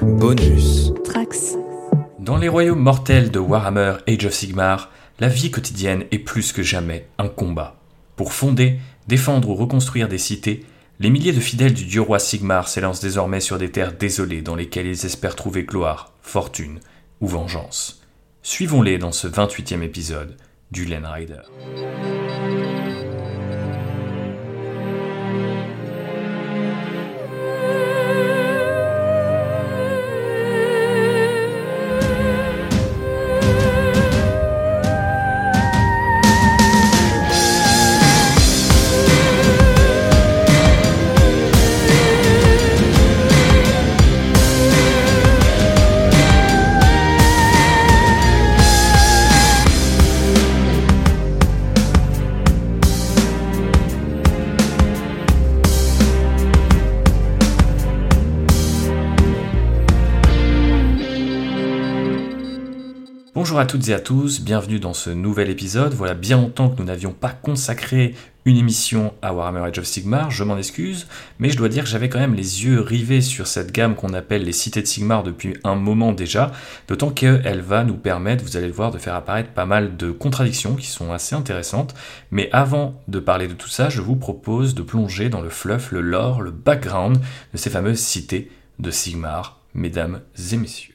Bonus. Trax. Dans les royaumes mortels de Warhammer Age of Sigmar, la vie quotidienne est plus que jamais un combat. Pour fonder, défendre ou reconstruire des cités, les milliers de fidèles du dieu roi Sigmar s'élancent désormais sur des terres désolées dans lesquelles ils espèrent trouver gloire, fortune ou vengeance. Suivons-les dans ce 28e épisode du Len Rider. Bonjour à toutes et à tous, bienvenue dans ce nouvel épisode. Voilà bien longtemps que nous n'avions pas consacré une émission à Warhammer Age of Sigmar, je m'en excuse, mais je dois dire que j'avais quand même les yeux rivés sur cette gamme qu'on appelle les cités de Sigmar depuis un moment déjà, d'autant qu'elle va nous permettre, vous allez le voir, de faire apparaître pas mal de contradictions qui sont assez intéressantes. Mais avant de parler de tout ça, je vous propose de plonger dans le fluff, le lore, le background de ces fameuses cités de Sigmar, mesdames et messieurs.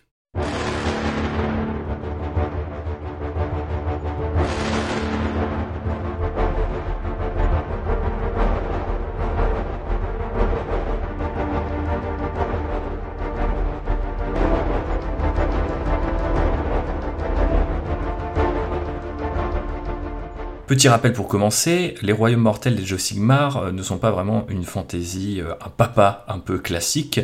Petit rappel pour commencer, les royaumes mortels des jeux Sigmar euh, ne sont pas vraiment une fantaisie, euh, un papa un peu classique.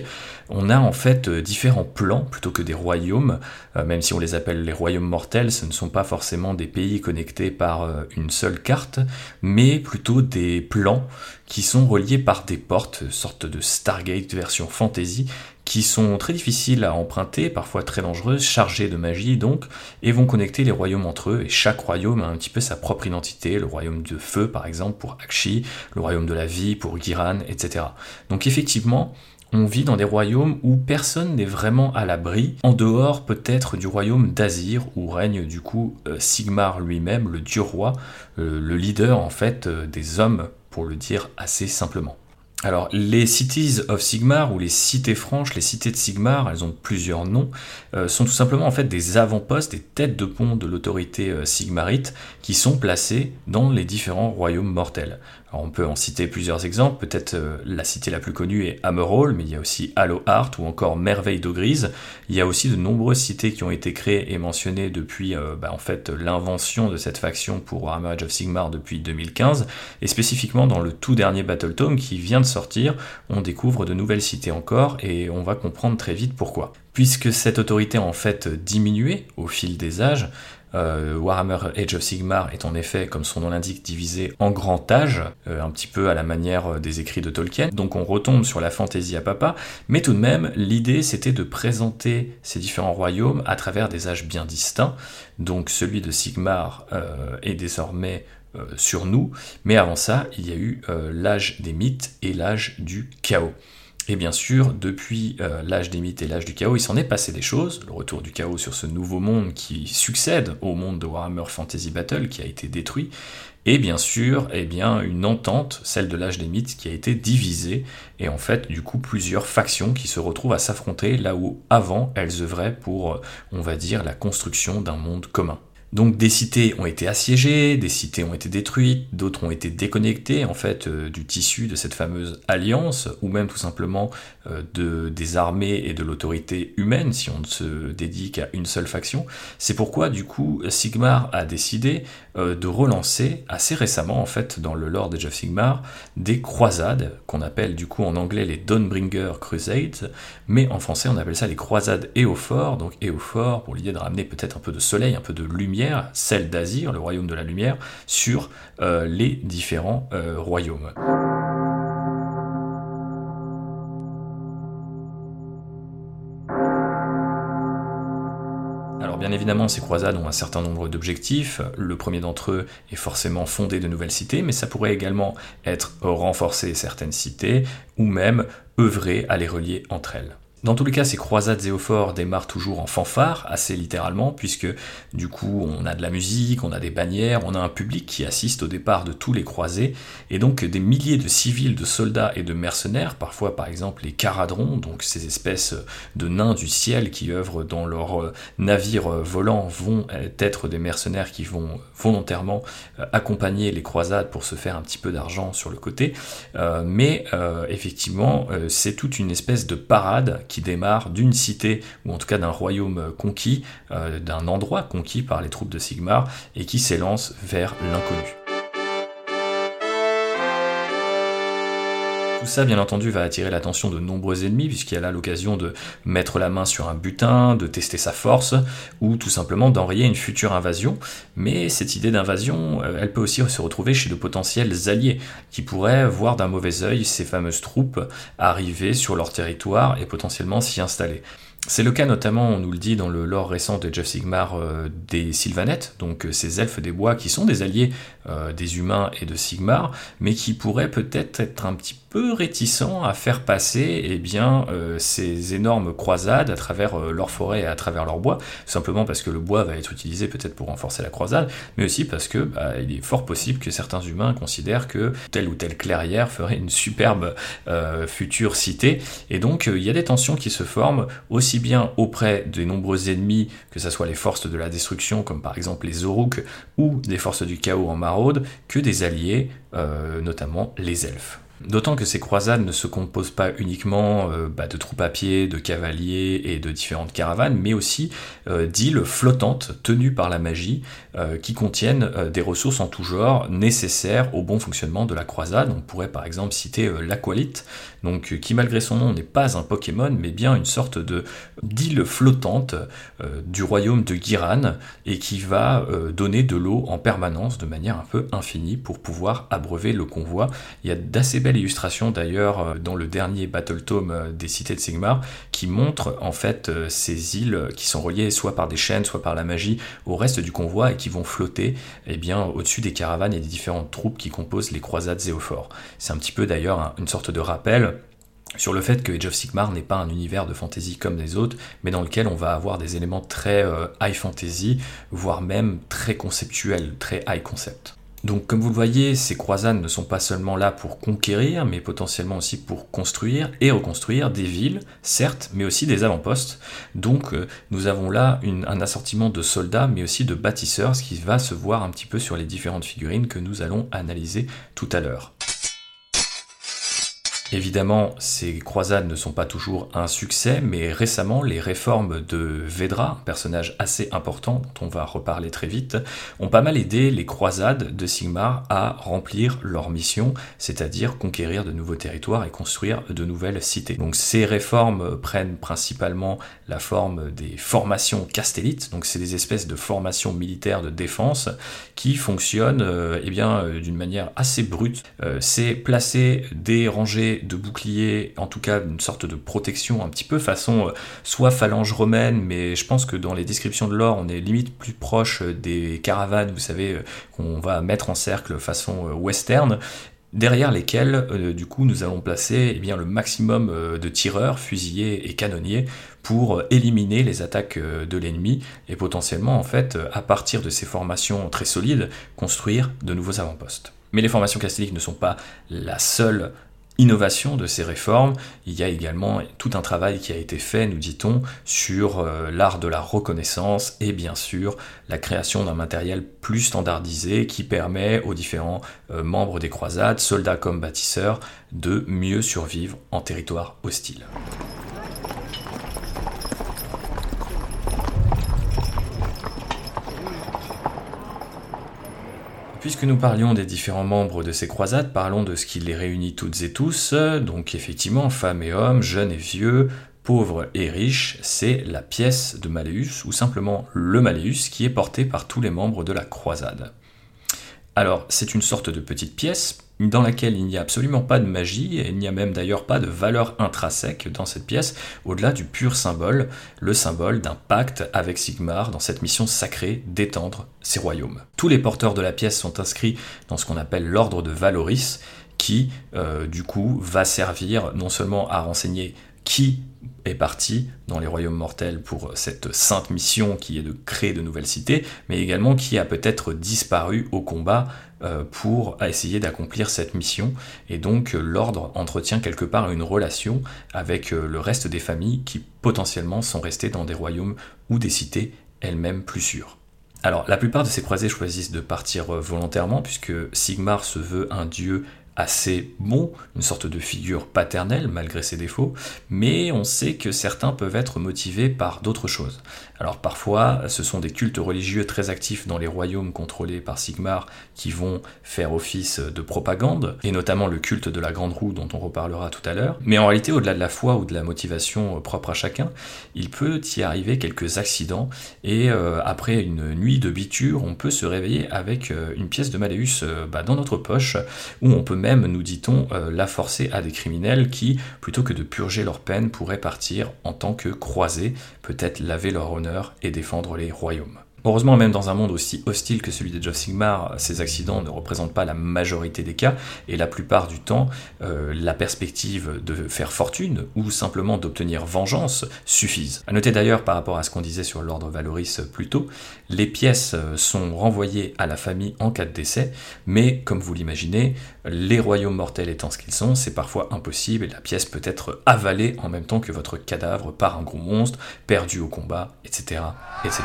On a en fait euh, différents plans plutôt que des royaumes, même si on les appelle les royaumes mortels, ce ne sont pas forcément des pays connectés par une seule carte, mais plutôt des plans qui sont reliés par des portes, sorte de Stargate version fantasy, qui sont très difficiles à emprunter, parfois très dangereuses, chargées de magie donc, et vont connecter les royaumes entre eux, et chaque royaume a un petit peu sa propre identité, le royaume de feu par exemple pour Akshi, le royaume de la vie pour Giran, etc. Donc effectivement, on vit dans des royaumes où personne n'est vraiment à l'abri, en dehors peut-être du royaume d'Azir, où règne du coup euh, Sigmar lui-même, le dieu roi, euh, le leader en fait euh, des hommes, pour le dire assez simplement. Alors, les Cities of Sigmar, ou les cités franches, les cités de Sigmar, elles ont plusieurs noms, euh, sont tout simplement en fait des avant-postes, des têtes de pont de l'autorité euh, sigmarite qui sont placées dans les différents royaumes mortels on peut en citer plusieurs exemples, peut-être euh, la cité la plus connue est Hammerhall, mais il y a aussi Hallowheart ou encore Merveille d'eau grise. Il y a aussi de nombreuses cités qui ont été créées et mentionnées depuis euh, bah, en fait l'invention de cette faction pour Warhammer of Sigmar depuis 2015, et spécifiquement dans le tout dernier Battle Tome qui vient de sortir, on découvre de nouvelles cités encore et on va comprendre très vite pourquoi. Puisque cette autorité a en fait diminué au fil des âges, euh, Warhammer Age of Sigmar est en effet, comme son nom l'indique, divisé en grand âge, euh, un petit peu à la manière euh, des écrits de Tolkien. Donc on retombe sur la fantaisie à papa, mais tout de même, l'idée c'était de présenter ces différents royaumes à travers des âges bien distincts. Donc celui de Sigmar est désormais sur nous, mais avant ça, il y a eu l'âge des mythes et l'âge du chaos. Et bien sûr, depuis euh, l'âge des mythes et l'âge du chaos, il s'en est passé des choses. Le retour du chaos sur ce nouveau monde qui succède au monde de Warhammer Fantasy Battle qui a été détruit. Et bien sûr, eh bien, une entente, celle de l'âge des mythes, qui a été divisée. Et en fait, du coup, plusieurs factions qui se retrouvent à s'affronter là où avant elles œuvraient pour, euh, on va dire, la construction d'un monde commun. Donc des cités ont été assiégées, des cités ont été détruites, d'autres ont été déconnectées en fait euh, du tissu de cette fameuse alliance, ou même tout simplement de, des armées et de l'autorité humaine si on ne se dédie qu'à une seule faction. C'est pourquoi du coup Sigmar a décidé euh, de relancer assez récemment en fait dans le lore de Jeff Sigmar des croisades qu'on appelle du coup en anglais les Dawnbringer Crusades, mais en français on appelle ça les croisades Éophore, donc Éophore pour l'idée de ramener peut-être un peu de soleil, un peu de lumière celle d'Azir, le royaume de la lumière, sur euh, les différents euh, royaumes. Bien évidemment, ces croisades ont un certain nombre d'objectifs. Le premier d'entre eux est forcément fonder de nouvelles cités, mais ça pourrait également être renforcer certaines cités ou même œuvrer à les relier entre elles. Dans tous les cas, ces croisades zéophores démarrent toujours en fanfare, assez littéralement, puisque du coup on a de la musique, on a des bannières, on a un public qui assiste au départ de tous les croisés, et donc des milliers de civils, de soldats et de mercenaires, parfois par exemple les caradrons, donc ces espèces de nains du ciel qui œuvrent dans leurs navires volants, vont être des mercenaires qui vont volontairement accompagner les croisades pour se faire un petit peu d'argent sur le côté, euh, mais euh, effectivement euh, c'est toute une espèce de parade qui démarre d'une cité, ou en tout cas d'un royaume conquis, euh, d'un endroit conquis par les troupes de Sigmar, et qui s'élance vers l'inconnu. Tout ça, bien entendu, va attirer l'attention de nombreux ennemis, puisqu'il y a là l'occasion de mettre la main sur un butin, de tester sa force, ou tout simplement d'enrayer une future invasion. Mais cette idée d'invasion, euh, elle peut aussi se retrouver chez de potentiels alliés, qui pourraient voir d'un mauvais œil ces fameuses troupes arriver sur leur territoire et potentiellement s'y installer. C'est le cas notamment, on nous le dit dans le lore récent de Jeff Sigmar, euh, des Sylvanettes, donc euh, ces elfes des bois qui sont des alliés des humains et de Sigmar, mais qui pourraient peut-être être un petit peu réticents à faire passer eh bien, euh, ces énormes croisades à travers euh, leur forêt et à travers leur bois, simplement parce que le bois va être utilisé peut-être pour renforcer la croisade, mais aussi parce que bah, il est fort possible que certains humains considèrent que telle ou telle clairière ferait une superbe euh, future cité, et donc il y a des tensions qui se forment aussi bien auprès des nombreux ennemis, que ce soit les forces de la destruction, comme par exemple les Oruk, ou des forces du chaos en maraude, que des alliés, notamment les elfes. D'autant que ces croisades ne se composent pas uniquement euh, bah, de troupes à pied, de cavaliers et de différentes caravanes, mais aussi euh, d'îles flottantes tenues par la magie euh, qui contiennent des ressources en tout genre nécessaires au bon fonctionnement de la croisade. On pourrait par exemple citer l'aqualite, donc qui malgré son nom n'est pas un Pokémon, mais bien une sorte de d'île flottante du royaume de Giran et qui va donner de l'eau en permanence de manière un peu infinie pour pouvoir abreuver le convoi. Il y a d'assez illustration d'ailleurs euh, dans le dernier Battle Tome euh, des cités de Sigmar qui montre en fait euh, ces îles qui sont reliées soit par des chaînes, soit par la magie au reste du convoi et qui vont flotter eh bien au-dessus des caravanes et des différentes troupes qui composent les croisades zéophores. C'est un petit peu d'ailleurs une sorte de rappel sur le fait que Age of Sigmar n'est pas un univers de fantasy comme les autres, mais dans lequel on va avoir des éléments très high fantasy, voire même très conceptuels, très high concept. Donc comme vous le voyez, ces croisades ne sont pas seulement là pour conquérir, mais potentiellement aussi pour construire et reconstruire des villes, certes, mais aussi des avant-postes. Donc euh, nous avons là un assortiment de soldats, mais aussi de bâtisseurs, ce qui va se voir un petit peu sur les différentes figurines que nous allons analyser tout à l'heure. Évidemment, ces croisades ne sont pas toujours un succès, mais récemment, les réformes de Vedra, un personnage assez important dont on va reparler très vite, ont pas mal aidé les croisades de Sigmar à remplir leur mission, c'est-à-dire conquérir de nouveaux territoires et construire de nouvelles cités. Donc ces réformes prennent principalement la forme des formations castellites, donc c'est des espèces de formations militaires de défense qui fonctionnent euh, eh bien euh, d'une manière assez brute. Euh, c'est placer des rangées de boucliers, en tout cas une sorte de protection un petit peu façon euh, soit phalange romaine, mais je pense que dans les descriptions de l'or, on est limite plus proche euh, des caravanes, vous savez, euh, qu'on va mettre en cercle façon western derrière lesquels du coup nous allons placer eh bien, le maximum de tireurs, fusiliers et canonniers pour éliminer les attaques de l'ennemi et potentiellement en fait à partir de ces formations très solides construire de nouveaux avant-postes. Mais les formations castelliques ne sont pas la seule innovation de ces réformes, il y a également tout un travail qui a été fait, nous dit-on, sur euh, l'art de la reconnaissance et bien sûr la création d'un matériel plus standardisé qui permet aux différents euh, membres des croisades, soldats comme bâtisseurs, de mieux survivre en territoire hostile. Puisque nous parlions des différents membres de ces croisades, parlons de ce qui les réunit toutes et tous. Donc effectivement, femmes et hommes, jeunes et vieux, pauvres et riches, c'est la pièce de Malleus, ou simplement le Malleus, qui est porté par tous les membres de la croisade. Alors, c'est une sorte de petite pièce dans laquelle il n'y a absolument pas de magie, et il n'y a même d'ailleurs pas de valeur intrinsèque dans cette pièce, au-delà du pur symbole, le symbole d'un pacte avec Sigmar dans cette mission sacrée d'étendre ses royaumes. Tous les porteurs de la pièce sont inscrits dans ce qu'on appelle l'ordre de Valoris, qui, euh, du coup, va servir non seulement à renseigner qui est parti dans les royaumes mortels pour cette sainte mission qui est de créer de nouvelles cités, mais également qui a peut-être disparu au combat euh, pour essayer d'accomplir cette mission. Et donc l'ordre entretient quelque part une relation avec euh, le reste des familles qui potentiellement sont restées dans des royaumes ou des cités elles-mêmes plus sûres. Alors, la plupart de ces croisés choisissent de partir euh, volontairement, puisque Sigmar se veut un dieu assez bon, une sorte de figure paternelle malgré ses défauts, mais on sait que certains peuvent être motivés par d'autres choses. Alors parfois, ce sont des cultes religieux très actifs dans les royaumes contrôlés par Sigmar qui vont faire office de propagande, et notamment le culte de la Grande Roue dont on reparlera tout à l'heure. Mais en réalité, au-delà de la foi ou de la motivation propre à chacun, il peut y arriver quelques accidents, et euh, après une nuit de biture, on peut se réveiller avec euh, une pièce de Malleus euh, bah, dans notre poche, où on peut même, nous dit-on, la forcer à des criminels qui, plutôt que de purger leur peine, pourraient partir en tant que croisés, peut-être laver leur honneur et défendre les royaumes. Heureusement, même dans un monde aussi hostile que celui des of Sigmar, ces accidents ne représentent pas la majorité des cas, et la plupart du temps, euh, la perspective de faire fortune ou simplement d'obtenir vengeance suffisent. A noter d'ailleurs, par rapport à ce qu'on disait sur l'ordre Valoris plus tôt, les pièces sont renvoyées à la famille en cas de décès, mais comme vous l'imaginez, les royaumes mortels étant ce qu'ils sont, c'est parfois impossible et la pièce peut être avalée en même temps que votre cadavre par un gros monstre, perdu au combat, etc. etc.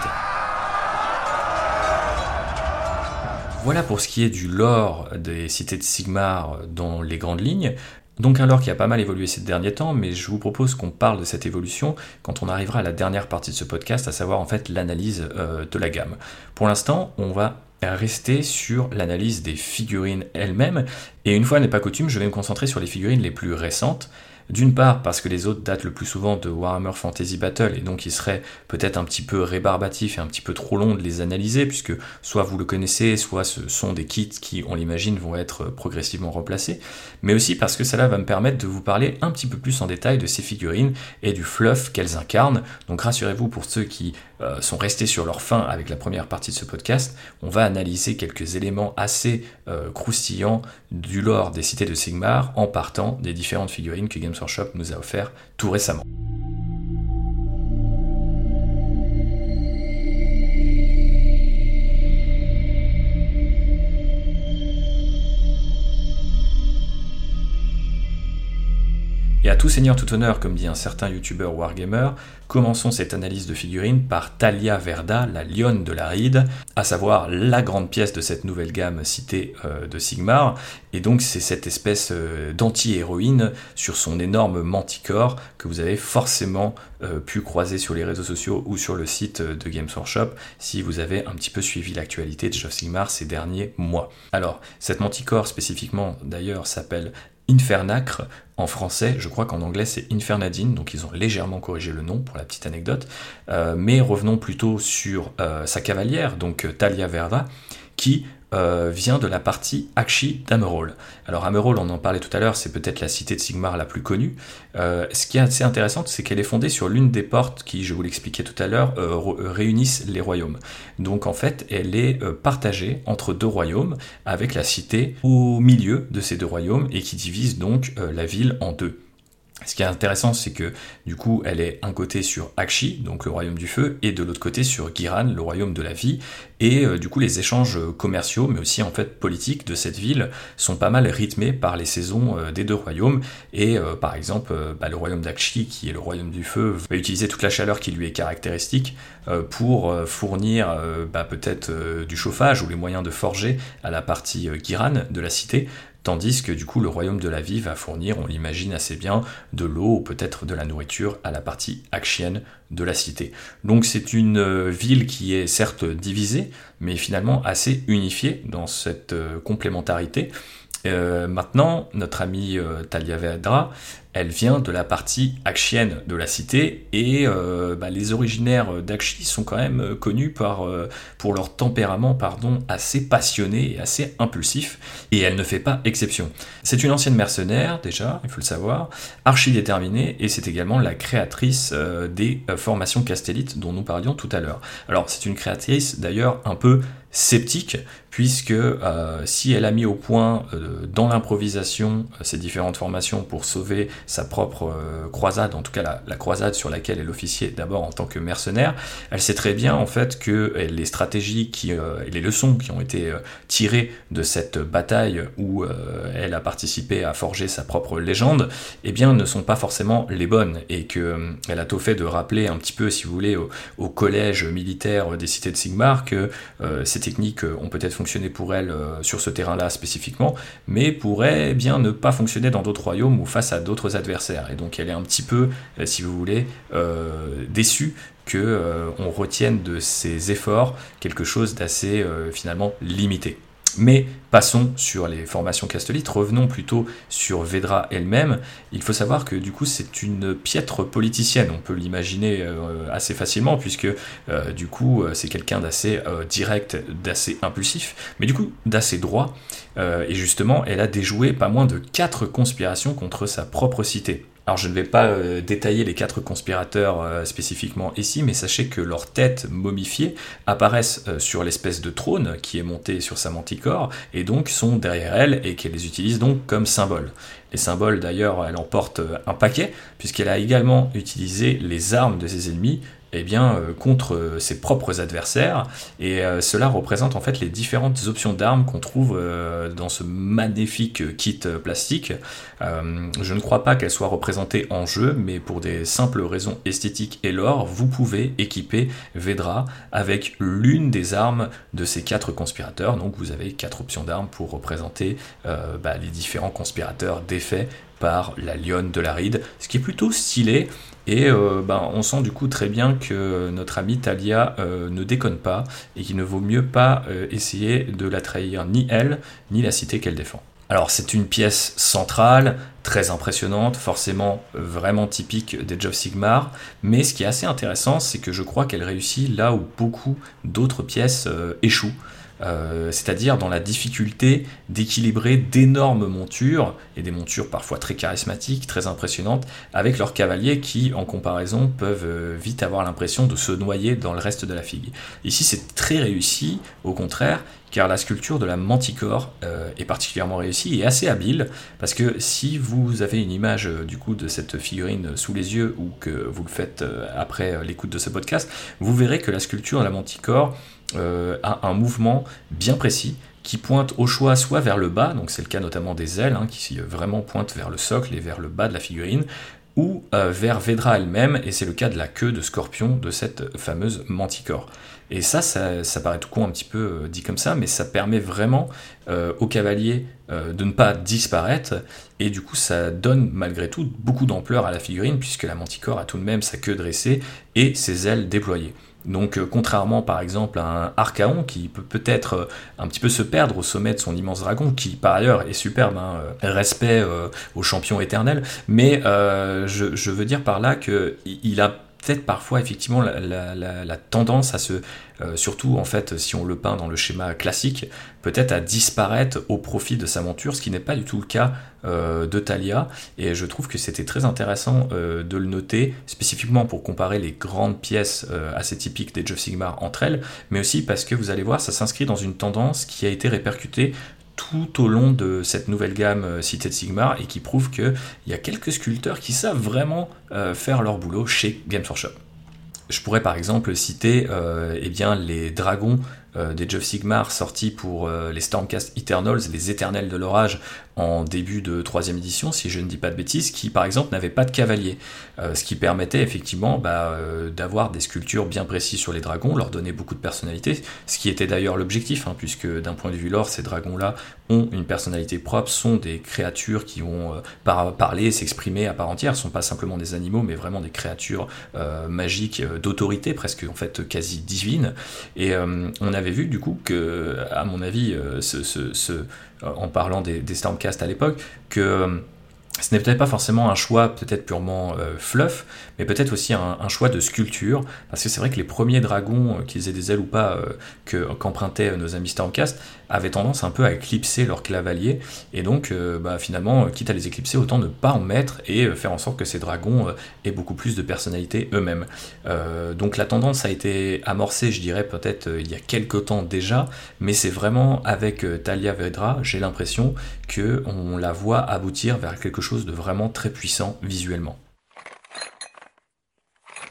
Voilà pour ce qui est du lore des cités de Sigmar dans les grandes lignes. Donc un lore qui a pas mal évolué ces derniers temps, mais je vous propose qu'on parle de cette évolution quand on arrivera à la dernière partie de ce podcast, à savoir en fait l'analyse euh, de la gamme. Pour l'instant, on va rester sur l'analyse des figurines elles-mêmes, et une fois n'est pas coutume, je vais me concentrer sur les figurines les plus récentes, d'une part parce que les autres datent le plus souvent de Warhammer Fantasy Battle et donc il serait peut-être un petit peu rébarbatif et un petit peu trop long de les analyser puisque soit vous le connaissez, soit ce sont des kits qui, on l'imagine, vont être progressivement remplacés, mais aussi parce que cela va me permettre de vous parler un petit peu plus en détail de ces figurines et du fluff qu'elles incarnent. Donc rassurez-vous pour ceux qui euh, sont restés sur leur fin avec la première partie de ce podcast, on va analyser quelques éléments assez euh, croustillants du lore des cités de Sigmar en partant des différentes figurines que Games Workshop nous a offert tout récemment. Et à tout seigneur, tout honneur, comme dit un certain youtubeur wargamer, commençons cette analyse de figurines par Talia Verda, la lionne de la ride, à savoir la grande pièce de cette nouvelle gamme citée euh, de Sigmar. Et donc c'est cette espèce euh, d'anti-héroïne sur son énorme manticore que vous avez forcément euh, pu croiser sur les réseaux sociaux ou sur le site de Games Workshop si vous avez un petit peu suivi l'actualité de Geoff Sigmar ces derniers mois. Alors, cette manticore spécifiquement d'ailleurs s'appelle Infernacre en français, je crois qu'en anglais c'est Infernadine, donc ils ont légèrement corrigé le nom pour la petite anecdote. Euh, mais revenons plutôt sur euh, sa cavalière, donc Talia Verda, qui euh, vient de la partie Akshi d'Amerol. Alors Amerol, on en parlait tout à l'heure, c'est peut-être la cité de Sigmar la plus connue. Euh, ce qui est assez intéressant, c'est qu'elle est fondée sur l'une des portes qui, je vous l'expliquais tout à l'heure, euh, réunissent les royaumes. Donc en fait, elle est partagée entre deux royaumes, avec la cité au milieu de ces deux royaumes, et qui divise donc la ville en deux. Ce qui est intéressant, c'est que du coup, elle est un côté sur Akshi, donc le royaume du feu, et de l'autre côté sur Giran, le royaume de la vie. Et euh, du coup, les échanges commerciaux, mais aussi en fait politiques de cette ville, sont pas mal rythmés par les saisons euh, des deux royaumes. Et euh, par exemple, bah, le royaume d'Akshi, qui est le royaume du feu, va utiliser toute la chaleur qui lui est caractéristique pour fournir bah, peut-être du chauffage ou les moyens de forger à la partie Giran de la cité, Tandis que du coup le royaume de la vie va fournir, on l'imagine assez bien, de l'eau ou peut-être de la nourriture à la partie axienne de la cité. Donc c'est une euh, ville qui est certes divisée, mais finalement assez unifiée dans cette euh, complémentarité. Euh, maintenant, notre ami Talia Vedra elle vient de la partie akshienne de la cité et euh, bah, les originaires d'Akshi sont quand même euh, connus euh, pour leur tempérament assez passionné et assez impulsif et elle ne fait pas exception. C'est une ancienne mercenaire déjà, il faut le savoir, archi déterminée et c'est également la créatrice des formations castellites dont nous parlions tout à l'heure. Alors c'est une créatrice d'ailleurs un peu sceptique, puisque euh, si elle a mis au point euh, dans l'improvisation euh, ces différentes formations pour sauver sa propre croisade, en tout cas la, croisade sur laquelle elle officiait d'abord en tant que mercenaire, elle sait très bien en fait que les stratégies qui, et les leçons qui ont été tirées de cette bataille où elle a participé à forger sa propre légende, eh bien ne sont pas forcément les bonnes et que elle a tout fait de rappeler un petit peu, si vous voulez, au, au collège militaire des cités de Sigmar que ces techniques ont peut-être fonctionné pour elle euh, sur ce terrain-là spécifiquement, mais pourrait bien ne pas fonctionner dans d'autres royaumes ou face à d'autres adversaires. Et donc elle est un petit peu, euh, si vous voulez, euh, déçue que on retienne de ses efforts quelque chose d'assez finalement limité. Mais passons sur les formations castolites, revenons plutôt sur Vedra elle-même. Il faut savoir que du coup c'est une piètre politicienne, on peut l'imaginer euh, assez facilement puisque euh, du coup euh, c'est quelqu'un d'assez direct, d'assez impulsif, mais du coup d'assez droit. et justement elle a déjoué pas moins de quatre conspirations contre sa propre cité. Alors je ne vais pas euh, détailler les quatre conspirateurs euh, spécifiquement ici, mais sachez que leurs têtes momifiées apparaissent euh, sur l'espèce de trône qui est monté sur sa manticore, et donc sont derrière elle et qu'elle les utilise donc comme symbole. Les symboles d'ailleurs, elle en porte un paquet, puisqu'elle a également utilisé les armes de ses ennemis eh bien, euh, contre euh, ses propres adversaires. Et euh, cela représente en fait les différentes options d'armes qu'on trouve dans ce magnifique kit plastique. je ne crois pas qu'elle soit représentée en jeu, mais pour des simples raisons esthétiques et lore, vous pouvez équiper Vedra avec l'une des armes de ces quatre conspirateurs. Donc vous avez quatre options d'armes pour représenter bah, les différents conspirateurs défaits la lionne de la ride, ce qui est plutôt stylé. Et euh, ben, on sent du coup très bien que notre amie Talia euh, ne déconne pas et qu'il ne vaut mieux pas euh, essayer de la trahir ni elle, ni la cité qu'elle défend. Alors c'est une pièce centrale, très impressionnante, forcément vraiment typique des Job Sigmar, mais ce qui est assez intéressant, c'est que je crois qu'elle réussit là où beaucoup d'autres pièces échouent. Euh, c'est-à-dire dans la difficulté d'équilibrer d'énormes montures, et des montures parfois très charismatiques, très impressionnantes, avec leurs cavaliers qui, en comparaison, peuvent euh, vite avoir l'impression de se noyer dans le reste de la figue. Ici, c'est très réussi, au contraire, car la sculpture de la manticore euh, est particulièrement réussie et assez habile, parce que si vous avez une image du coup de cette figurine sous les yeux ou que vous le faites après l'écoute de ce podcast, vous verrez que la sculpture de la manticore euh, a un mouvement bien précis qui pointe au choix soit vers le bas, donc c'est le cas notamment des ailes, hein, qui vraiment pointent vers le socle et vers le bas de la figurine, ou euh, vers Vedra elle-même, et c'est le cas de la queue de scorpion de cette fameuse manticore. Et ça, ça, paraît tout con un petit peu euh, dit comme ça, mais ça permet vraiment au cavalier de ne pas disparaître, et du coup ça donne malgré tout beaucoup d'ampleur à la figurine, puisque la manticore a tout de même sa queue dressée et ses ailes déployées. Donc euh, contrairement par exemple à un Archaon qui peut peut-être euh, un petit peu se perdre au sommet de son immense dragon, qui par ailleurs est superbe, hein, euh, respect au champion éternel, mais je, veux dire par là qu'il a peut-être parfois effectivement la, tendance à se, euh, surtout en fait si on le peint dans le schéma classique, peut-être à disparaître au profit de sa monture, ce qui n'est pas du tout le cas euh, de Talia, et je trouve que c'était très intéressant euh, de le noter, spécifiquement pour comparer les grandes pièces assez typiques des Joe Sigmar entre elles, mais aussi parce que vous allez voir, ça s'inscrit dans une tendance qui a été répercutée tout au long de cette nouvelle gamme euh, Cité de Sigmar et qui prouve qu'il y a quelques sculpteurs qui savent vraiment euh, faire leur boulot chez Games Workshop. Je pourrais par exemple citer euh, eh bien, les dragons des Jeff Sigmar sortis pour les Stormcast Eternals, les éternels de l'orage, en début de troisième édition, si je ne dis pas de bêtises, qui par exemple n'avait pas de cavalier, euh, ce qui permettait effectivement bah, euh, d'avoir des sculptures bien précises sur les dragons, leur donner beaucoup de personnalité, ce qui était d'ailleurs l'objectif, hein, puisque d'un point de vue lore, ces dragons-là ont une personnalité propre, sont des créatures qui vont euh, parler, s'exprimer à part entière, sont pas simplement des animaux, mais vraiment des créatures magiques d'autorité, presque en fait quasi divines. Et on avait vu du coup que, à mon avis, en parlant des, Stormcast à l'époque, que ce n'est peut-être pas forcément un choix peut-être purement euh, fluff, mais peut-être aussi un, choix de sculpture, parce que c'est vrai que les premiers dragons, euh, qu'ils aient des ailes ou pas, euh, que, qu'empruntaient nos amis Stormcast, avaient tendance un peu à éclipser leur cavalier, et donc bah, finalement, quitte à les éclipser, autant ne pas en mettre et faire en sorte que ces dragons aient beaucoup plus de personnalité eux-mêmes. donc la tendance a été amorcée, je dirais peut-être il y a quelques temps déjà, mais c'est vraiment avec Talia Vedra, j'ai l'impression que on la voit aboutir vers quelque chose de vraiment très puissant visuellement.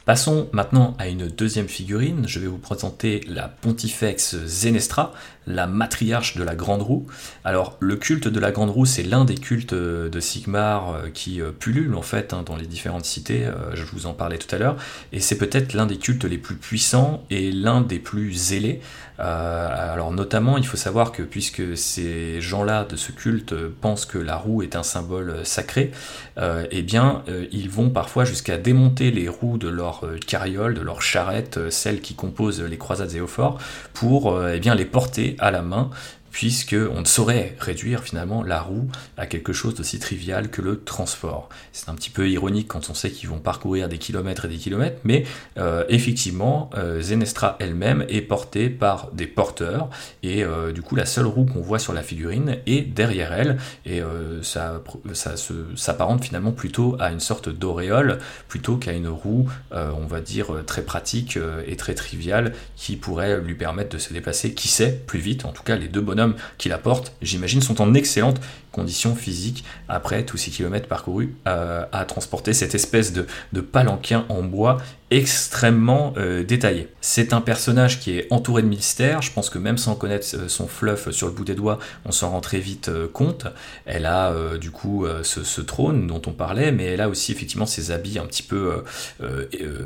Passons maintenant à une deuxième figurine. Je vais vous présenter la Pontifex Zenestra, la matriarche de la Grande Roue. Alors, le culte de la Grande Roue, c'est l'un des cultes de Sigmar euh, qui euh, pullule en fait hein, dans les différentes cités. Euh, je vous en parlais tout à l'heure. Et c'est peut-être l'un des cultes les plus puissants et l'un des plus zélés. alors, notamment, il faut savoir que puisque ces gens-là de ce culte pensent que la roue est un symbole sacré, eh bien, ils vont parfois jusqu'à démonter les roues de leur euh, carriole, de leurs charrettes, euh, celles qui composent les croisades et forts, pour euh, eh bien, les porter à la main puisque on ne saurait réduire finalement la roue à quelque chose d'aussi trivial que le transport. C'est un petit peu ironique quand on sait qu'ils vont parcourir des kilomètres et des kilomètres, mais euh, effectivement, euh, Zenestra elle-même est portée par des porteurs, et euh, du coup la seule roue qu'on voit sur la figurine est derrière elle, et ça, ça s'apparente finalement plutôt à une sorte d'auréole, plutôt qu'à une roue, on va dire, très pratique et très triviale, qui pourrait lui permettre de se déplacer, qui sait, plus vite, en tout cas les deux bonhommes qui la j'imagine, sont en excellente conditions physiques après tous ces kilomètres parcourus euh, à transporter cette espèce de, de palanquin en bois extrêmement euh, détaillé. C'est un personnage qui est entouré de mystères, je pense que même sans connaître euh, son fluff sur le bout des doigts, on s'en rend très vite compte. Elle a du coup ce, trône dont on parlait, mais elle a aussi effectivement ses habits un petit peu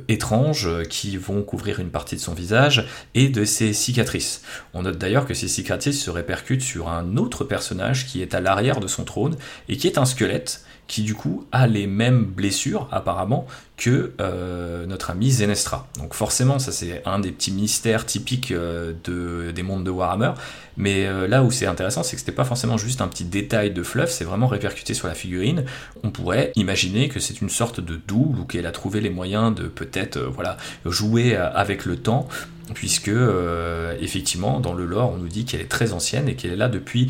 étranges qui vont couvrir une partie de son visage et de ses cicatrices. On note d'ailleurs que ces cicatrices se répercutent sur un autre personnage qui est à l'arrière de son trône et qui est un squelette qui du coup a les mêmes blessures apparemment que euh, notre ami Zenestra. Donc forcément, ça c'est un des petits mystères typiques euh, de, des mondes de Warhammer. Mais euh, là où c'est intéressant, c'est que c'était pas forcément juste un petit détail de fluff, c'est vraiment répercuté sur la figurine. On pourrait imaginer que c'est une sorte de double ou qu'elle a trouvé les moyens de peut-être voilà jouer avec le temps puisque effectivement dans le lore on nous dit qu'elle est très ancienne et qu'elle est là depuis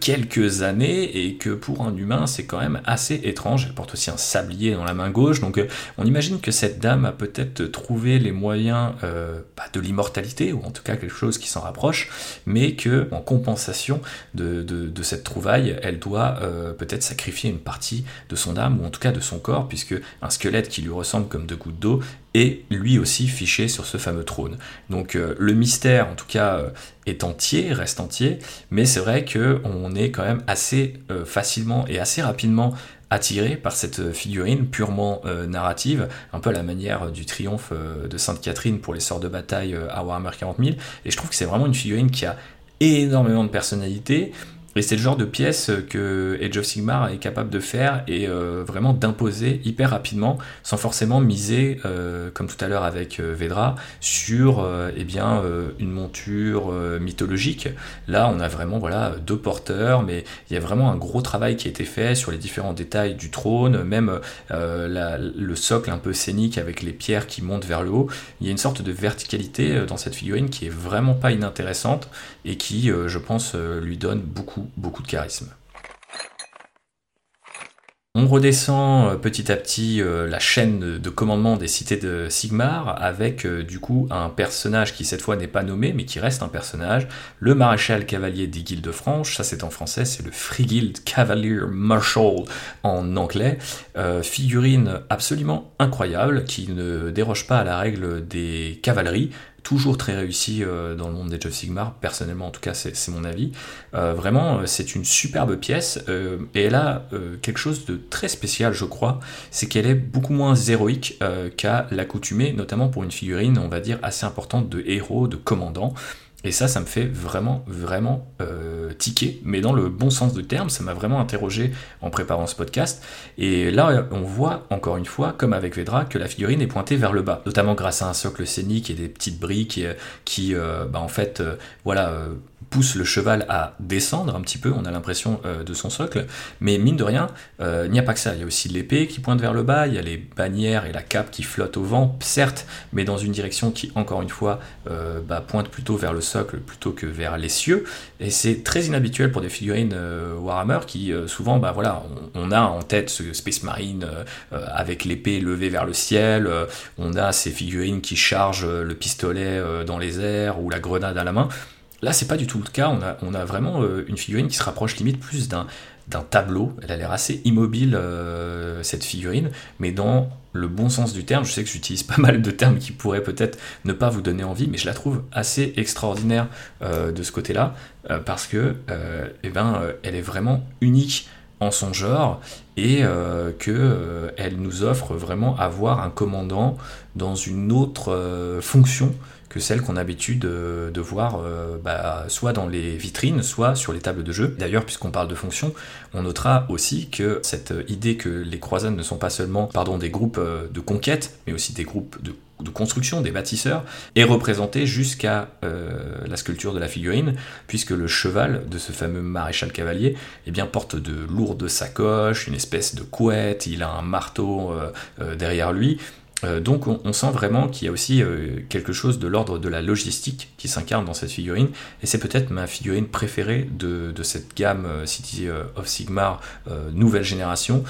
quelques années et que pour un humain c'est quand même assez étrange. Elle porte aussi un sablier dans la main gauche, donc on imagine que cette dame a peut-être trouvé les moyens euh, bah, de l'immortalité, ou en tout cas quelque chose qui s'en rapproche, mais que en compensation de, cette trouvaille, elle doit euh, peut-être sacrifier une partie de son âme, ou en tout cas de son corps, puisque un squelette qui lui ressemble comme deux gouttes d'eau est lui aussi fiché sur ce fameux trône. Donc euh, le mystère, en tout cas, est entier, reste entier, mais c'est vrai qu'on est quand même assez facilement et assez rapidement attiré par cette figurine purement euh, narrative, un peu à la manière du triomphe euh, de Sainte Catherine pour les sorts de bataille euh, à Warhammer 40 000. Et je trouve que c'est vraiment une figurine qui a énormément de personnalité, et c'est le genre de pièce que Age of Sigmar est capable de faire et euh, vraiment d'imposer hyper rapidement, sans forcément miser, euh, comme tout à l'heure avec euh, Vedra, sur eh bien, une monture mythologique. Là, on a vraiment voilà, deux porteurs, mais il y a vraiment un gros travail qui a été fait sur les différents détails du trône, même le socle un peu scénique avec les pierres qui montent vers le haut. Il y a une sorte de verticalité dans cette figurine qui est vraiment pas inintéressante et qui, je pense, lui donne beaucoup beaucoup, de charisme. On redescend euh, petit à petit euh, la chaîne de commandement des cités de Sigmar avec euh, du coup un personnage qui cette fois n'est pas nommé mais qui reste un personnage, le maréchal cavalier des guildes de France, ça c'est en français, c'est le Free Cavalier Marshal en anglais, figurine absolument incroyable qui ne déroge pas à la règle des cavaleries, toujours très réussi euh, dans le monde des of Sigmar, personnellement en tout cas c'est mon avis. Euh, vraiment euh, c'est une superbe pièce et elle a quelque chose de très spécial je crois, c'est qu'elle est beaucoup moins héroïque qu'à l'accoutumée, notamment pour une figurine on va dire assez importante de héros, de commandants. Et ça, ça me fait vraiment, vraiment euh, tiquer, mais dans le bon sens du terme, ça m'a vraiment interrogé en préparant ce podcast. Et là, on voit encore une fois, comme avec Vedra, que la figurine est pointée vers le bas, notamment grâce à un socle scénique et des petites briques qui, euh, bah, en fait, euh, voilà, pousse le cheval à descendre un petit peu, on a l'impression euh, de son socle, mais mine de rien, euh, il n'y a pas que ça, il y a aussi l'épée qui pointe vers le bas, il y a les bannières et la cape qui flottent au vent, certes, mais dans une direction qui, encore une fois, euh, bah, pointe plutôt vers le socle plutôt que vers les cieux, et c'est très inhabituel pour des figurines Warhammer qui, souvent, bah voilà, on, a en tête ce Space Marine avec l'épée levée vers le ciel, on a ces figurines qui chargent le pistolet dans les airs ou la grenade à la main, Là, c'est pas du tout le cas. On a, vraiment euh, une figurine qui se rapproche limite plus d'un, tableau. Elle a l'air assez immobile, euh, cette figurine, mais dans le bon sens du terme. Je sais que j'utilise pas mal de termes qui pourraient peut-être ne pas vous donner envie, mais je la trouve assez extraordinaire euh, de ce côté-là, parce que, eh ben, elle est vraiment unique en son genre et que elle nous offre vraiment avoir un commandant dans une autre fonction que celles qu'on a l'habitude de, voir euh, bah, soit dans les vitrines, soit sur les tables de jeu. D'ailleurs, puisqu'on parle de fonction, on notera aussi que cette idée que les croisades ne sont pas seulement des groupes euh, de conquête, mais aussi des groupes de construction, des bâtisseurs, est représentée jusqu'à euh, la sculpture de la figurine, puisque le cheval de ce fameux maréchal cavalier eh bien, porte de lourdes sacoches, une espèce de couette, il a un marteau derrière lui, euh, donc on, sent vraiment qu'il y a aussi euh, quelque chose de l'ordre de la logistique qui s'incarne dans cette figurine, et c'est peut-être ma figurine préférée de, cette gamme euh, City of Sigmar nouvelle génération.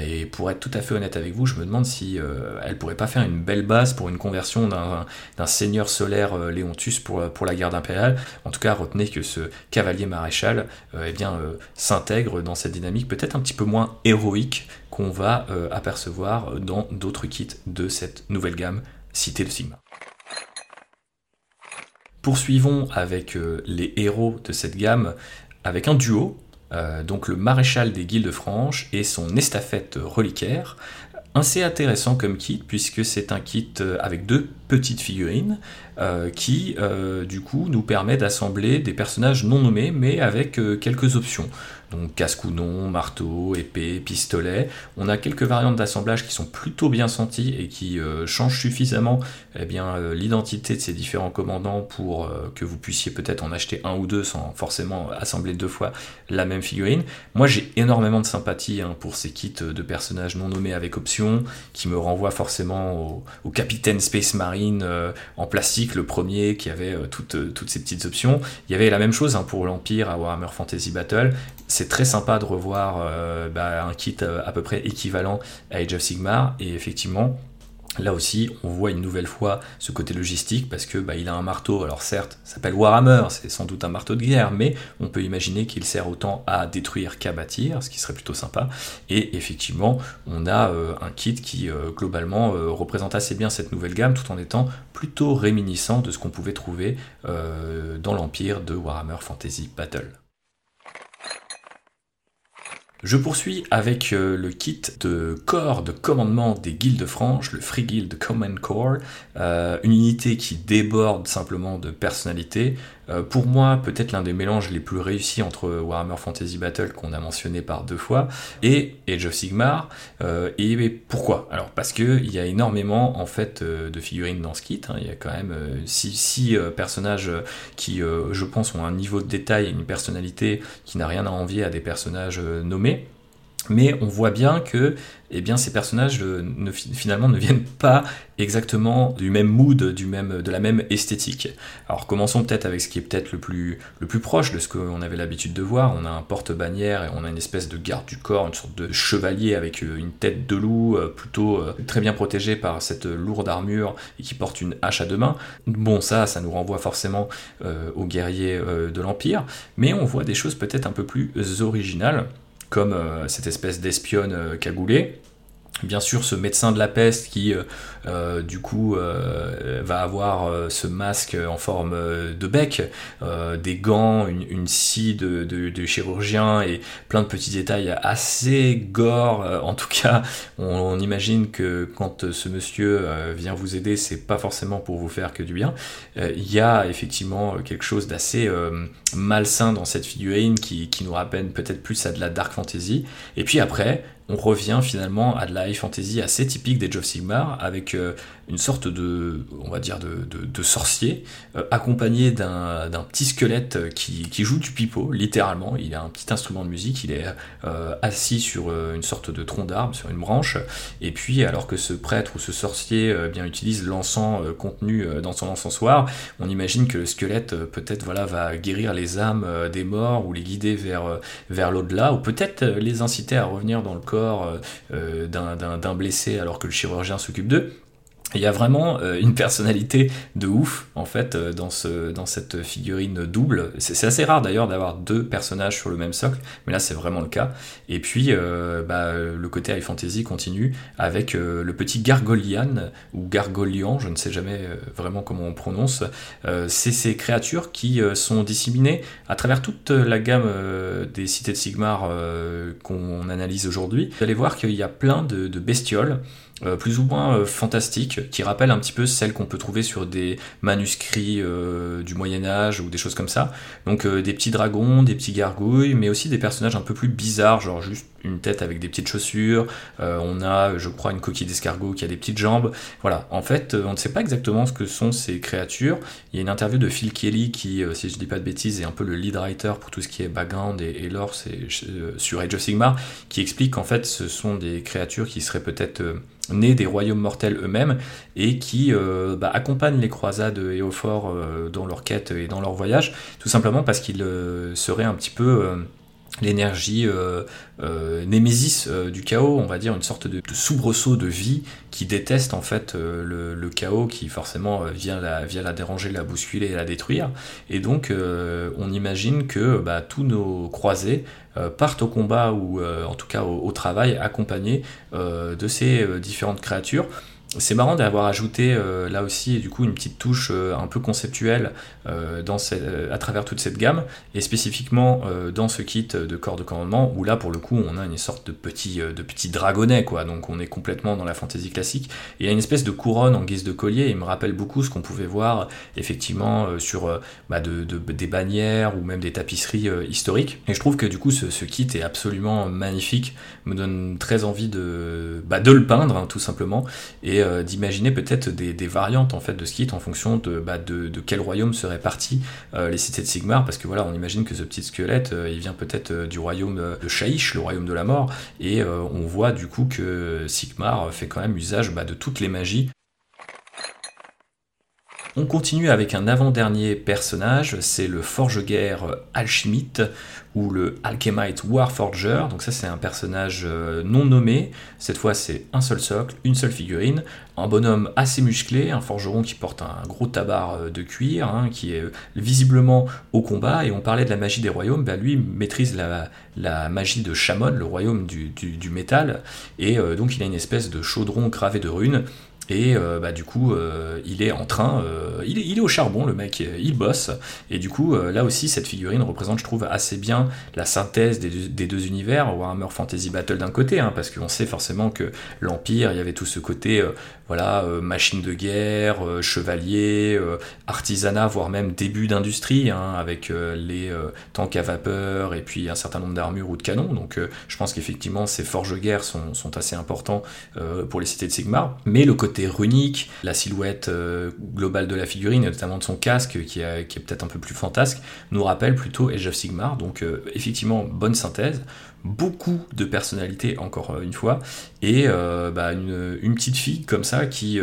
Et pour être tout à fait honnête avec vous, je me demande si elle pourrait pas faire une belle base pour une conversion d'un seigneur solaire Léontus pour, pour la garde impériale. En tout cas, retenez que ce cavalier maréchal eh bien s'intègre dans cette dynamique peut-être un petit peu moins héroïque qu'on va euh, apercevoir dans d'autres kits de cette nouvelle gamme Cité de Sigma. Poursuivons avec euh, les héros de cette gamme avec un duo, euh, donc le maréchal des Guildes franches et son estafette reliquaire, assez intéressant comme kit puisque c'est un kit avec deux petites figurines qui du coup nous permet d'assembler des personnages non nommés mais avec quelques options donc casse-counon, marteau, épée, pistolet. On a quelques variantes d'assemblage qui sont plutôt bien senties et qui euh, changent suffisamment eh euh, l'identité de ces différents commandants pour euh, que vous puissiez peut-être en acheter un ou deux sans forcément assembler deux fois la même figurine. Moi j'ai énormément de sympathie hein, pour ces kits de personnages non nommés avec option qui me renvoient forcément au, capitaine Space Marine en plastique, le premier qui avait toutes, toutes ces petites options. Il y avait la même chose hein, pour l'Empire à Warhammer Fantasy Battle c'est très sympa de revoir euh, bah, un kit euh, à peu près équivalent à Age of Sigmar et effectivement Là aussi, on voit une nouvelle fois ce côté logistique parce que bah, il a un marteau. Alors certes, s'appelle Warhammer, c'est sans doute un marteau de guerre, mais on peut imaginer qu'il sert autant à détruire qu'à bâtir, ce qui serait plutôt sympa. Et effectivement, on a euh, un kit qui globalement représente assez bien cette nouvelle gamme, tout en étant plutôt réminiscent de ce qu'on pouvait trouver dans l'empire de Warhammer Fantasy Battle. Je poursuis avec euh, le kit de corps de commandement des guildes franches, le Free Guild Command Corps, euh, une unité qui déborde simplement de personnalité, euh, pour moi, peut-être l'un des mélanges les plus réussis entre Warhammer Fantasy Battle qu'on a mentionné par deux fois et Age of Sigmar. Euh, et pourquoi? Alors parce que il y a énormément en fait euh, de figurines dans ce kit. Hein. Il y a quand même six, personnages qui, je pense, ont un niveau de détail et une personnalité qui n'a rien à envier à des personnages nommés. Mais on voit bien que eh ces personnages euh, finalement ne viennent pas exactement du même mood, de la même esthétique. Alors commençons peut-être avec ce qui est peut-être le plus, proche de ce qu'on avait l'habitude de voir. On a un porte-bannière et on a une espèce de garde du corps, une sorte de chevalier avec euh, une tête de loup, euh, plutôt très bien protégé par cette lourde armure et qui porte une hache à deux mains. Bon, ça, ça nous renvoie forcément aux guerriers de l'Empire, mais on voit des choses peut-être un peu plus originales comme euh, cette espèce d'espionne euh, cagoulée. Bien sûr, ce médecin de la peste qui, euh, du coup, va avoir ce masque en forme de bec, des gants, une, scie de, chirurgien et plein de petits détails assez gore. en tout cas, on, imagine que quand ce monsieur vient vous aider, c'est pas forcément pour vous faire que du bien. Il y a effectivement quelque chose d'assez malsain dans cette figurine qui, qui nous rappelle peut-être plus à de la dark fantasy. Et puis après, on revient finalement à de la high fantasy assez typique des of Sigmar, avec une sorte de, on va dire, de, sorcier, euh, accompagné d'un petit squelette qui, joue du pipeau, littéralement. Il a un petit instrument de musique, il est euh, assis sur euh, une sorte de tronc d'arbre, sur une branche, et puis alors que ce prêtre ou ce sorcier bien utilise l'encens contenu dans son encensoir, on imagine que le squelette peut-être voilà va guérir les âmes des morts ou les guider vers l'au-delà, ou peut-être les inciter à revenir dans le corps d'un blessé alors que le chirurgien s'occupe d'eux. Il y a vraiment euh, une personnalité de ouf en fait euh, dans, ce, dans cette figurine double. C'est assez rare d'ailleurs d'avoir deux personnages sur le même socle, mais là c'est vraiment le cas. Et puis euh, bah, le côté high fantasy continue avec le petit Gargolian ou Gargolian, je ne sais jamais vraiment comment on prononce. c'est ces créatures qui sont disséminées à travers toute la gamme des cités de Sigmar qu'on analyse aujourd'hui. Vous allez voir qu'il y a plein de, de bestioles euh, plus ou moins euh, fantastiques, qui rappellent un petit peu celles qu'on peut trouver sur des manuscrits euh, du Moyen Âge ou des choses comme ça. Donc des petits dragons, des petits gargouilles, mais aussi des personnages un peu plus bizarres, genre juste une tête avec des petites chaussures, on a je crois une coquille d'escargot qui a des petites jambes. Voilà, en fait on ne sait pas exactement ce que sont ces créatures. Il y a une interview de Phil Kelly qui, si je dis pas de bêtises, est un peu le lead writer pour tout ce qui est background et, lore sur Age of Sigmar, qui explique qu'en fait ce sont des créatures qui seraient peut-être nés des royaumes mortels eux-mêmes et qui euh, bah, accompagnent les croisades et au fort euh, dans leur quête et dans leur voyage, tout simplement parce qu'ils euh, seraient un petit peu l'énergie némésis du chaos, on va dire une sorte de, soubresaut de vie qui déteste en fait le, chaos qui forcément vient la, vient la déranger, la bousculer et la détruire. Et donc on imagine que bah, tous nos croisés euh, partent au combat ou euh, en tout cas au, travail accompagnés euh, de ces différentes créatures c'est marrant d'avoir ajouté euh, là aussi du coup une petite touche euh, un peu conceptuelle euh, dans à travers toute cette gamme et spécifiquement dans ce kit de corps de commandement où là pour le coup on a une sorte de petit de petit dragonnet quoi. Donc on est complètement dans la fantaisie classique. Il y a une espèce de couronne en guise de collier il me rappelle beaucoup ce qu'on pouvait voir effectivement sur bah, de, des bannières ou même des tapisseries historiques. Et je trouve que du coup ce, kit est absolument magnifique me donne très envie de bah, de le peindre hein, tout simplement et euh, d'imaginer peut-être des, variantes en fait de ce kit en fonction de, bah, de, quel royaume seraient partis euh, les cités de Sigmar, parce que voilà, on imagine que ce petit squelette, euh, il vient peut-être du royaume de Shaish, le royaume de la mort, et on voit du coup que Sigmar fait quand même usage bah, de toutes les magies on continue avec un avant-dernier personnage, c'est le forge-guerre Alchimite ou le Alchemite Warforger. Donc ça c'est un personnage euh, non nommé. Cette fois c'est un seul socle, une seule figurine, un bonhomme assez musclé, un forgeron qui porte un gros tabac euh, de cuir, hein, qui est visiblement au combat. Et on parlait de la magie des royaumes, bah, lui maîtrise la, magie de Shamon, le royaume du, métal. Et euh, donc il a une espèce de chaudron gravé de runes et euh, bah, du coup, euh, il est en train, euh, il, est, il, est, au charbon, le mec, il bosse. Et du coup, là aussi, cette figurine représente, je trouve, assez bien la synthèse des deux, univers, Warhammer Fantasy Battle d'un côté, hein, parce qu'on sait forcément que l'Empire, il y avait tout ce côté, voilà, machine de guerre, chevalier, artisanat, voire même début d'industrie, hein, avec les tanks à vapeur et puis un certain nombre d'armures ou de canons. Donc, je pense qu'effectivement, ces forges-guerres sont, sont, assez importants pour les cités de Sigmar. Mais le côté runique, la silhouette euh, globale de la figurine, et notamment de son casque, qui, est peut-être un peu plus fantasque, nous rappelle plutôt Age of Sigmar. Donc euh, effectivement, bonne synthèse, beaucoup de personnalité encore euh, une fois, et bah, une, petite fille comme ça qui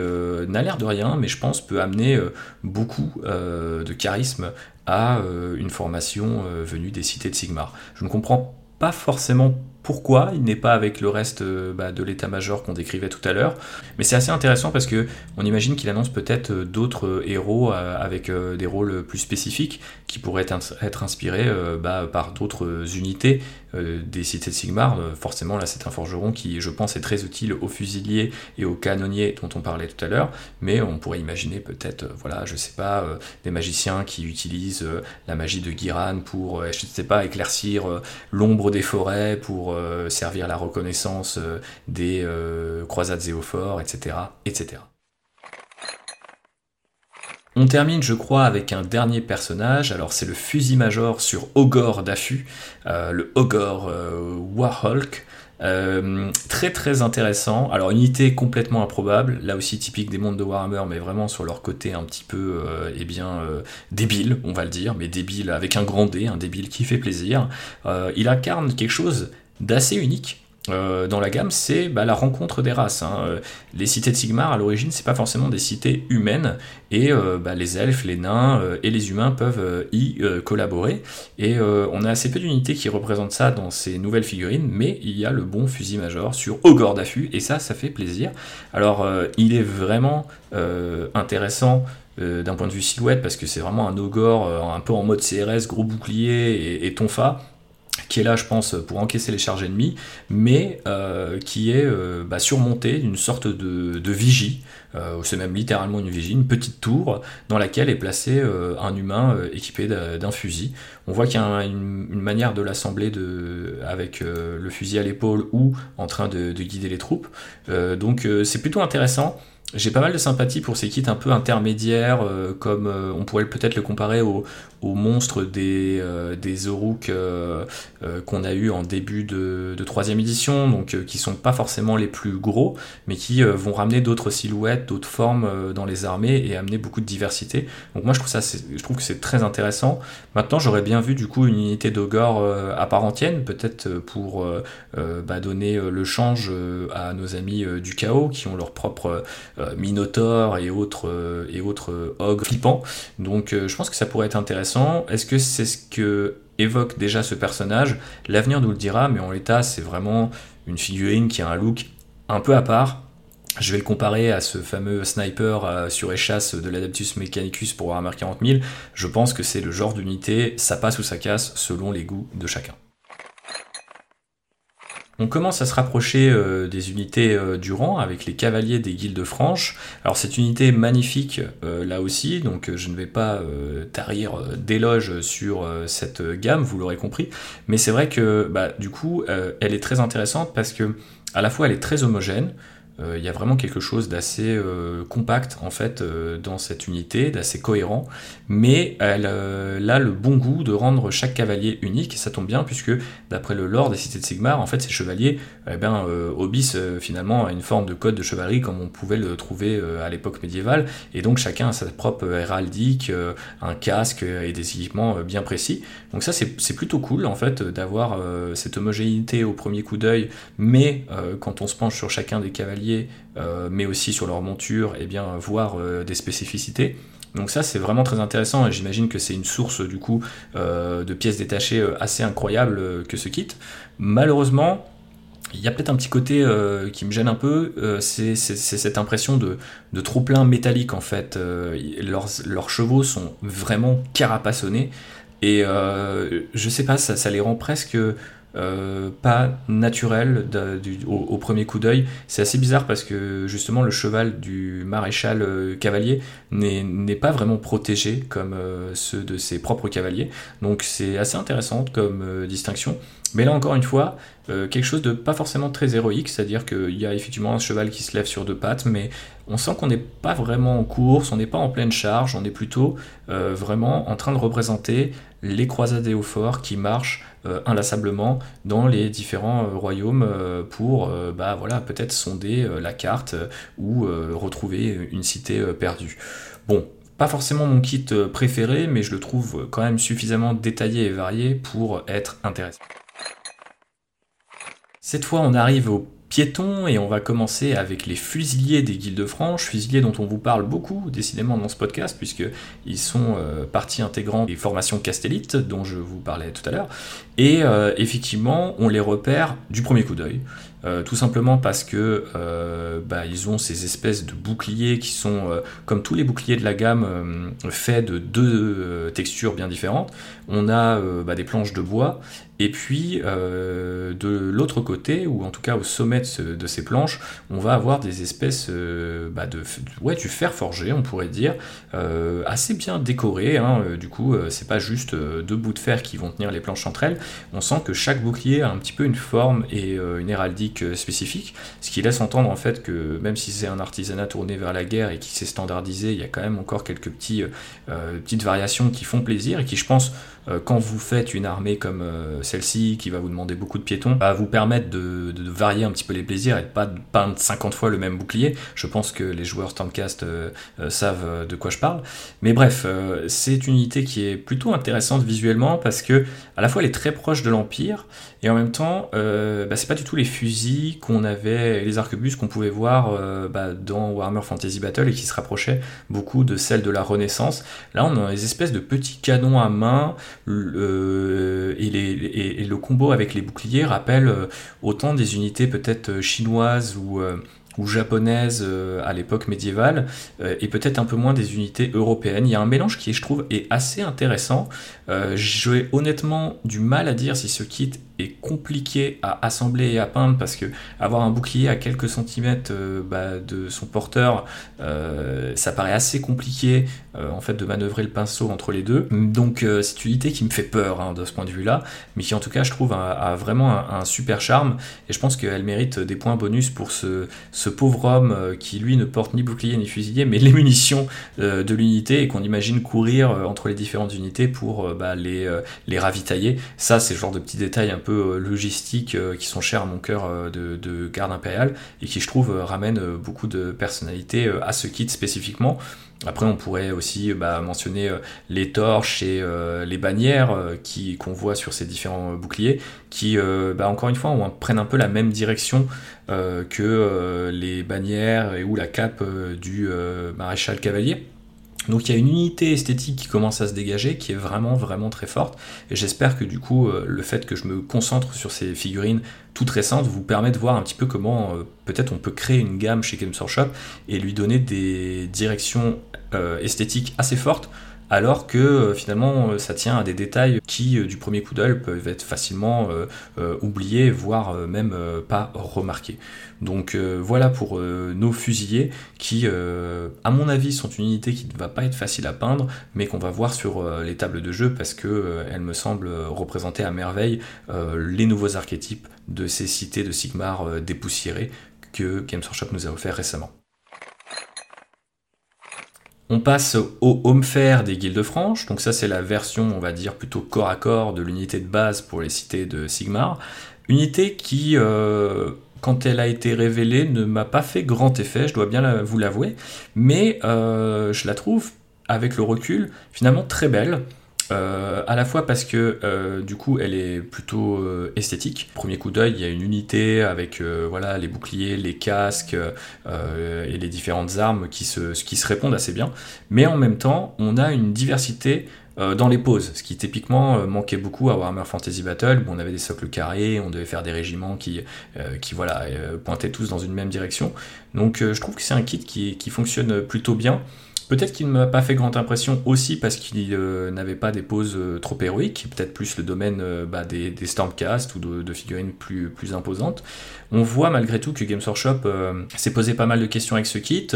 n'a l'air de rien, mais je pense peut amener beaucoup de charisme à une formation venue des cités de Sigmar. Je ne comprends pas forcément pourquoi il n'est pas avec le reste euh, bah, de l'état-major qu'on décrivait tout à l'heure. Mais c'est assez intéressant parce que on imagine qu'il annonce peut-être euh, d'autres euh, héros avec des rôles plus spécifiques qui pourraient être, inspirés bah, par d'autres unités des cités de Sigmar. forcément, là, c'est un forgeron qui, je pense, est très utile aux fusiliers et aux canonniers dont on parlait tout à l'heure. Mais on pourrait imaginer peut-être, voilà, je sais pas, des magiciens qui utilisent la magie de Giran pour, je sais pas, éclaircir l'ombre des forêts, pour euh, servir la reconnaissance euh, des euh, croisades zéophores, etc., etc. On termine, je crois, avec un dernier personnage. Alors, c'est le fusil major sur Ogor d'Affu, le Ogor Warhulk. très très intéressant. Alors unité complètement improbable, là aussi typique des mondes de Warhammer, mais vraiment sur leur côté un petit peu, eh bien, débile, on va le dire, mais débile avec un grand D, un débile qui fait plaisir. il incarne quelque chose d'assez unique euh, dans la gamme, c'est bah, la rencontre des races. Hein. Euh, les cités de Sigmar, à l'origine, c'est pas forcément des cités humaines, et euh, bah, les elfes, les nains et les humains peuvent y collaborer. Et on a assez peu d'unités qui représentent ça dans ces nouvelles figurines, mais il y a le bon fusil major sur Ogre d'affût, et ça, ça fait plaisir. Alors, il est vraiment intéressant d'un point de vue silhouette, parce que c'est vraiment un ogre un peu en mode CRS, gros bouclier et tonfa là, je pense, pour encaisser les charges ennemies, mais euh, qui est euh, bah, surmonté d'une sorte de, vigie, euh, c'est même littéralement une vigie, une petite tour dans laquelle est placé un humain équipé d'un fusil. On voit qu'il y a une, manière de l'assembler avec le fusil à l'épaule ou en train de guider les troupes. donc c'est plutôt intéressant. J'ai pas mal de sympathie pour ces kits un peu intermédiaires, euh, comme euh, on pourrait peut-être le comparer aux au monstres des, euh, des qu'on a eu en début de, de troisième édition, donc qui sont pas forcément les plus gros, mais qui vont ramener d'autres silhouettes, d'autres formes dans les armées et amener beaucoup de diversité. Donc moi je trouve, ça, je trouve que c'est très intéressant. Maintenant j'aurais bien vu du coup une unité d'Ogor à part entière, peut-être pour bah, donner le change à nos amis du chaos qui ont leur propre euh, Minotaur et autres, euh, et euh, ogres flippants. Donc je pense que ça pourrait être intéressant. Est-ce que c'est ce que évoque déjà ce personnage? L'avenir nous le dira, mais en l'état, c'est vraiment une figurine qui a un look un peu à part. Je vais le comparer à ce fameux sniper sur échasse de l'Adaptus Mechanicus pour Warhammer 40 000. Je pense que c'est le genre d'unité, ça passe ou ça casse selon les goûts de chacun. On commence à se rapprocher euh, des unités euh, du rang avec les cavaliers des guildes franches. Alors cette unité magnifique euh, là aussi, donc je ne vais pas tarir d'éloges sur cette gamme, vous l'aurez compris, mais c'est vrai que bah, du coup elle est très intéressante parce que à la fois elle est très homogène, il y a vraiment quelque chose d'assez euh, compact en fait euh, dans cette unité, d'assez cohérent, mais elle a le bon goût de rendre chaque cavalier unique, et ça tombe bien puisque d'après le lore des cités de Sigmar, en fait ces chevaliers eh bien, obissent finalement à une forme de code de chevalerie comme on pouvait le trouver à l'époque médiévale, et donc chacun a sa propre héraldique, un casque et des équipements bien précis. Donc ça c'est plutôt cool en fait d'avoir cette homogénéité au premier coup d'œil, mais quand on se penche sur chacun des cavaliers, euh, mais aussi sur leur monture, et eh bien voir euh, des spécificités. Donc ça c'est vraiment très intéressant et j'imagine que c'est une source du coup euh, de pièces détachées assez incroyable que ce kit. Malheureusement, il y a peut-être un petit côté qui me gêne un peu, c'est cette impression de, trop plein métallique en fait. Leurs, chevaux sont vraiment carapassonnés et je sais pas, ça les rend presque euh, pas naturel au, premier coup d'œil. C'est assez bizarre parce que justement le cheval du maréchal euh, cavalier n'est pas vraiment protégé comme euh, ceux de ses propres cavaliers. Donc c'est assez intéressant comme distinction. Mais là encore une fois, quelque chose de pas forcément très héroïque, c'est-à-dire qu'il y a effectivement un cheval qui se lève sur deux pattes, mais on sent qu'on n'est pas vraiment en course, on n'est pas en pleine charge, on est plutôt vraiment en train de représenter les croisades au qui marchent euh, inlassablement dans les différents euh, royaumes euh, pour bah, voilà, peut-être sonder la carte ou retrouver une cité perdue. Bon, pas forcément mon kit préféré, mais je le trouve quand même suffisamment détaillé et varié pour être intéressant. Cette fois, on arrive au piétons et on va commencer avec les fusiliers des Guildes franches, fusiliers dont on vous parle beaucoup décidément dans ce podcast puisqu'ils sont euh, partie intégrante des formations Castellite dont je vous parlais tout à l'heure et euh, effectivement on les repère du premier coup d'œil. Euh, tout simplement parce que bah, ils ont ces espèces de boucliers qui sont, comme tous les boucliers de la gamme, faits de deux textures bien différentes. On a bah, des planches de bois et puis, euh, de l'autre côté, ou en tout cas au sommet de, ces planches, on va avoir des espèces euh, bah, de, ouais, du fer forgé, on pourrait dire, euh, assez bien décoré. Hein. du coup, c'est pas juste deux bouts de fer qui vont tenir les planches entre elles. On sent que chaque bouclier a un petit peu une forme et une héraldique spécifique, ce qui laisse entendre en fait que même si c'est un artisanat tourné vers la guerre et qui s'est standardisé, il y a quand même encore quelques petits, petites variations qui font plaisir et qui, je pense, quand vous faites une armée comme celle-ci, qui va vous demander beaucoup de piétons, va vous permettre de, varier un petit peu les plaisirs et de pas de peindre 50 fois le même bouclier. Je pense que les joueurs Stormcast savent de quoi je parle. Mais bref, c'est une unité qui est plutôt intéressante visuellement parce que à la fois elle est très proche de l'Empire et en même temps, euh, bah, c'est pas du tout les fusils qu'on avait, les arquebuses qu'on pouvait voir euh, bah, dans Warhammer Fantasy Battle et qui se rapprochaient beaucoup de celles de la Renaissance. Là, on a des espèces de petits canons à main euh, et, le combo avec les boucliers rappelle autant des unités peut-être chinoises ou ou japonaises euh, à l'époque médiévale, euh, et peut-être un peu moins des unités européennes. Il y a un mélange qui, je trouve, est assez intéressant. Euh, j'ai honnêtement du mal à dire si ce kit est compliqué à assembler et à peindre parce que avoir un bouclier à quelques centimètres bah, de son porteur, ça paraît assez compliqué en fait de manœuvrer le pinceau entre les deux. Donc c'est une unité qui me fait peur hein, de ce point de vue-là, mais qui en tout cas je trouve a, vraiment un, super charme et je pense qu'elle mérite des points bonus pour ce pauvre homme euh, qui lui ne porte ni bouclier ni fusilier, mais les munitions euh, de l'unité et qu'on imagine courir euh, entre les différentes unités pour bah, les, les ravitailler. Ça, c'est le genre de petits détails un peu logistiques qui sont chers à mon cœur de, garde impériale et qui, je trouve, ramènent beaucoup de personnalité à ce kit spécifiquement. Après, on pourrait aussi bah, mentionner les torches et les bannières qui qu'on voit sur ces différents boucliers, qui, bah, encore une fois, prennent un peu la même direction euh, que euh, les bannières et ou la cape euh, du maréchal cavalier. Donc il y a une unité esthétique qui commence à se dégager, qui est vraiment vraiment très forte. Et j'espère que du coup, le fait que je me concentre sur ces figurines toutes récentes vous permet de voir un petit peu comment peut-être on peut créer une gamme chez Games Workshop et lui donner des directions esthétiques assez fortes alors que euh, finalement euh, ça tient à des détails qui euh, du premier coup d'œil peuvent être facilement oubliés, voire même pas remarqués. Donc voilà pour nos fusiliers qui, à mon avis, sont une unité qui ne va pas être facile à peindre, mais qu'on va voir sur les tables de jeu parce qu'elle me semble représenter à merveille les nouveaux archétypes de ces cités de Sigmar dépoussiérées que Games Workshop nous a offert récemment. On passe au home fair des guildes franches, donc ça c'est la version on va dire plutôt corps à corps de l'unité de base pour les cités de Sigmar. Unité qui, euh, quand elle a été révélée, ne m'a pas fait grand effet, je dois bien vous l'avouer, mais euh, je la trouve avec le recul finalement très belle. Euh, à la fois parce que euh, du coup elle est plutôt euh, esthétique. Premier coup d'œil, il y a une unité avec voilà les boucliers, les casques et les différentes armes qui se, qui se répondent assez bien. Mais en même temps, on a une diversité dans les poses, ce qui typiquement manquait beaucoup à Warhammer Fantasy Battle, où on avait des socles carrés, on devait faire des régiments qui, qui voilà, pointaient tous dans une même direction. Donc je trouve que c'est un kit qui, qui fonctionne plutôt bien. Peut-être qu'il ne m'a pas fait grande impression aussi parce qu'il euh, n'avait pas des poses euh, trop héroïques, peut-être plus le domaine euh, bah, des, des, Stormcast ou de, figurines plus, imposantes. On voit malgré tout que Games Workshop s'est posé pas mal de questions avec ce kit.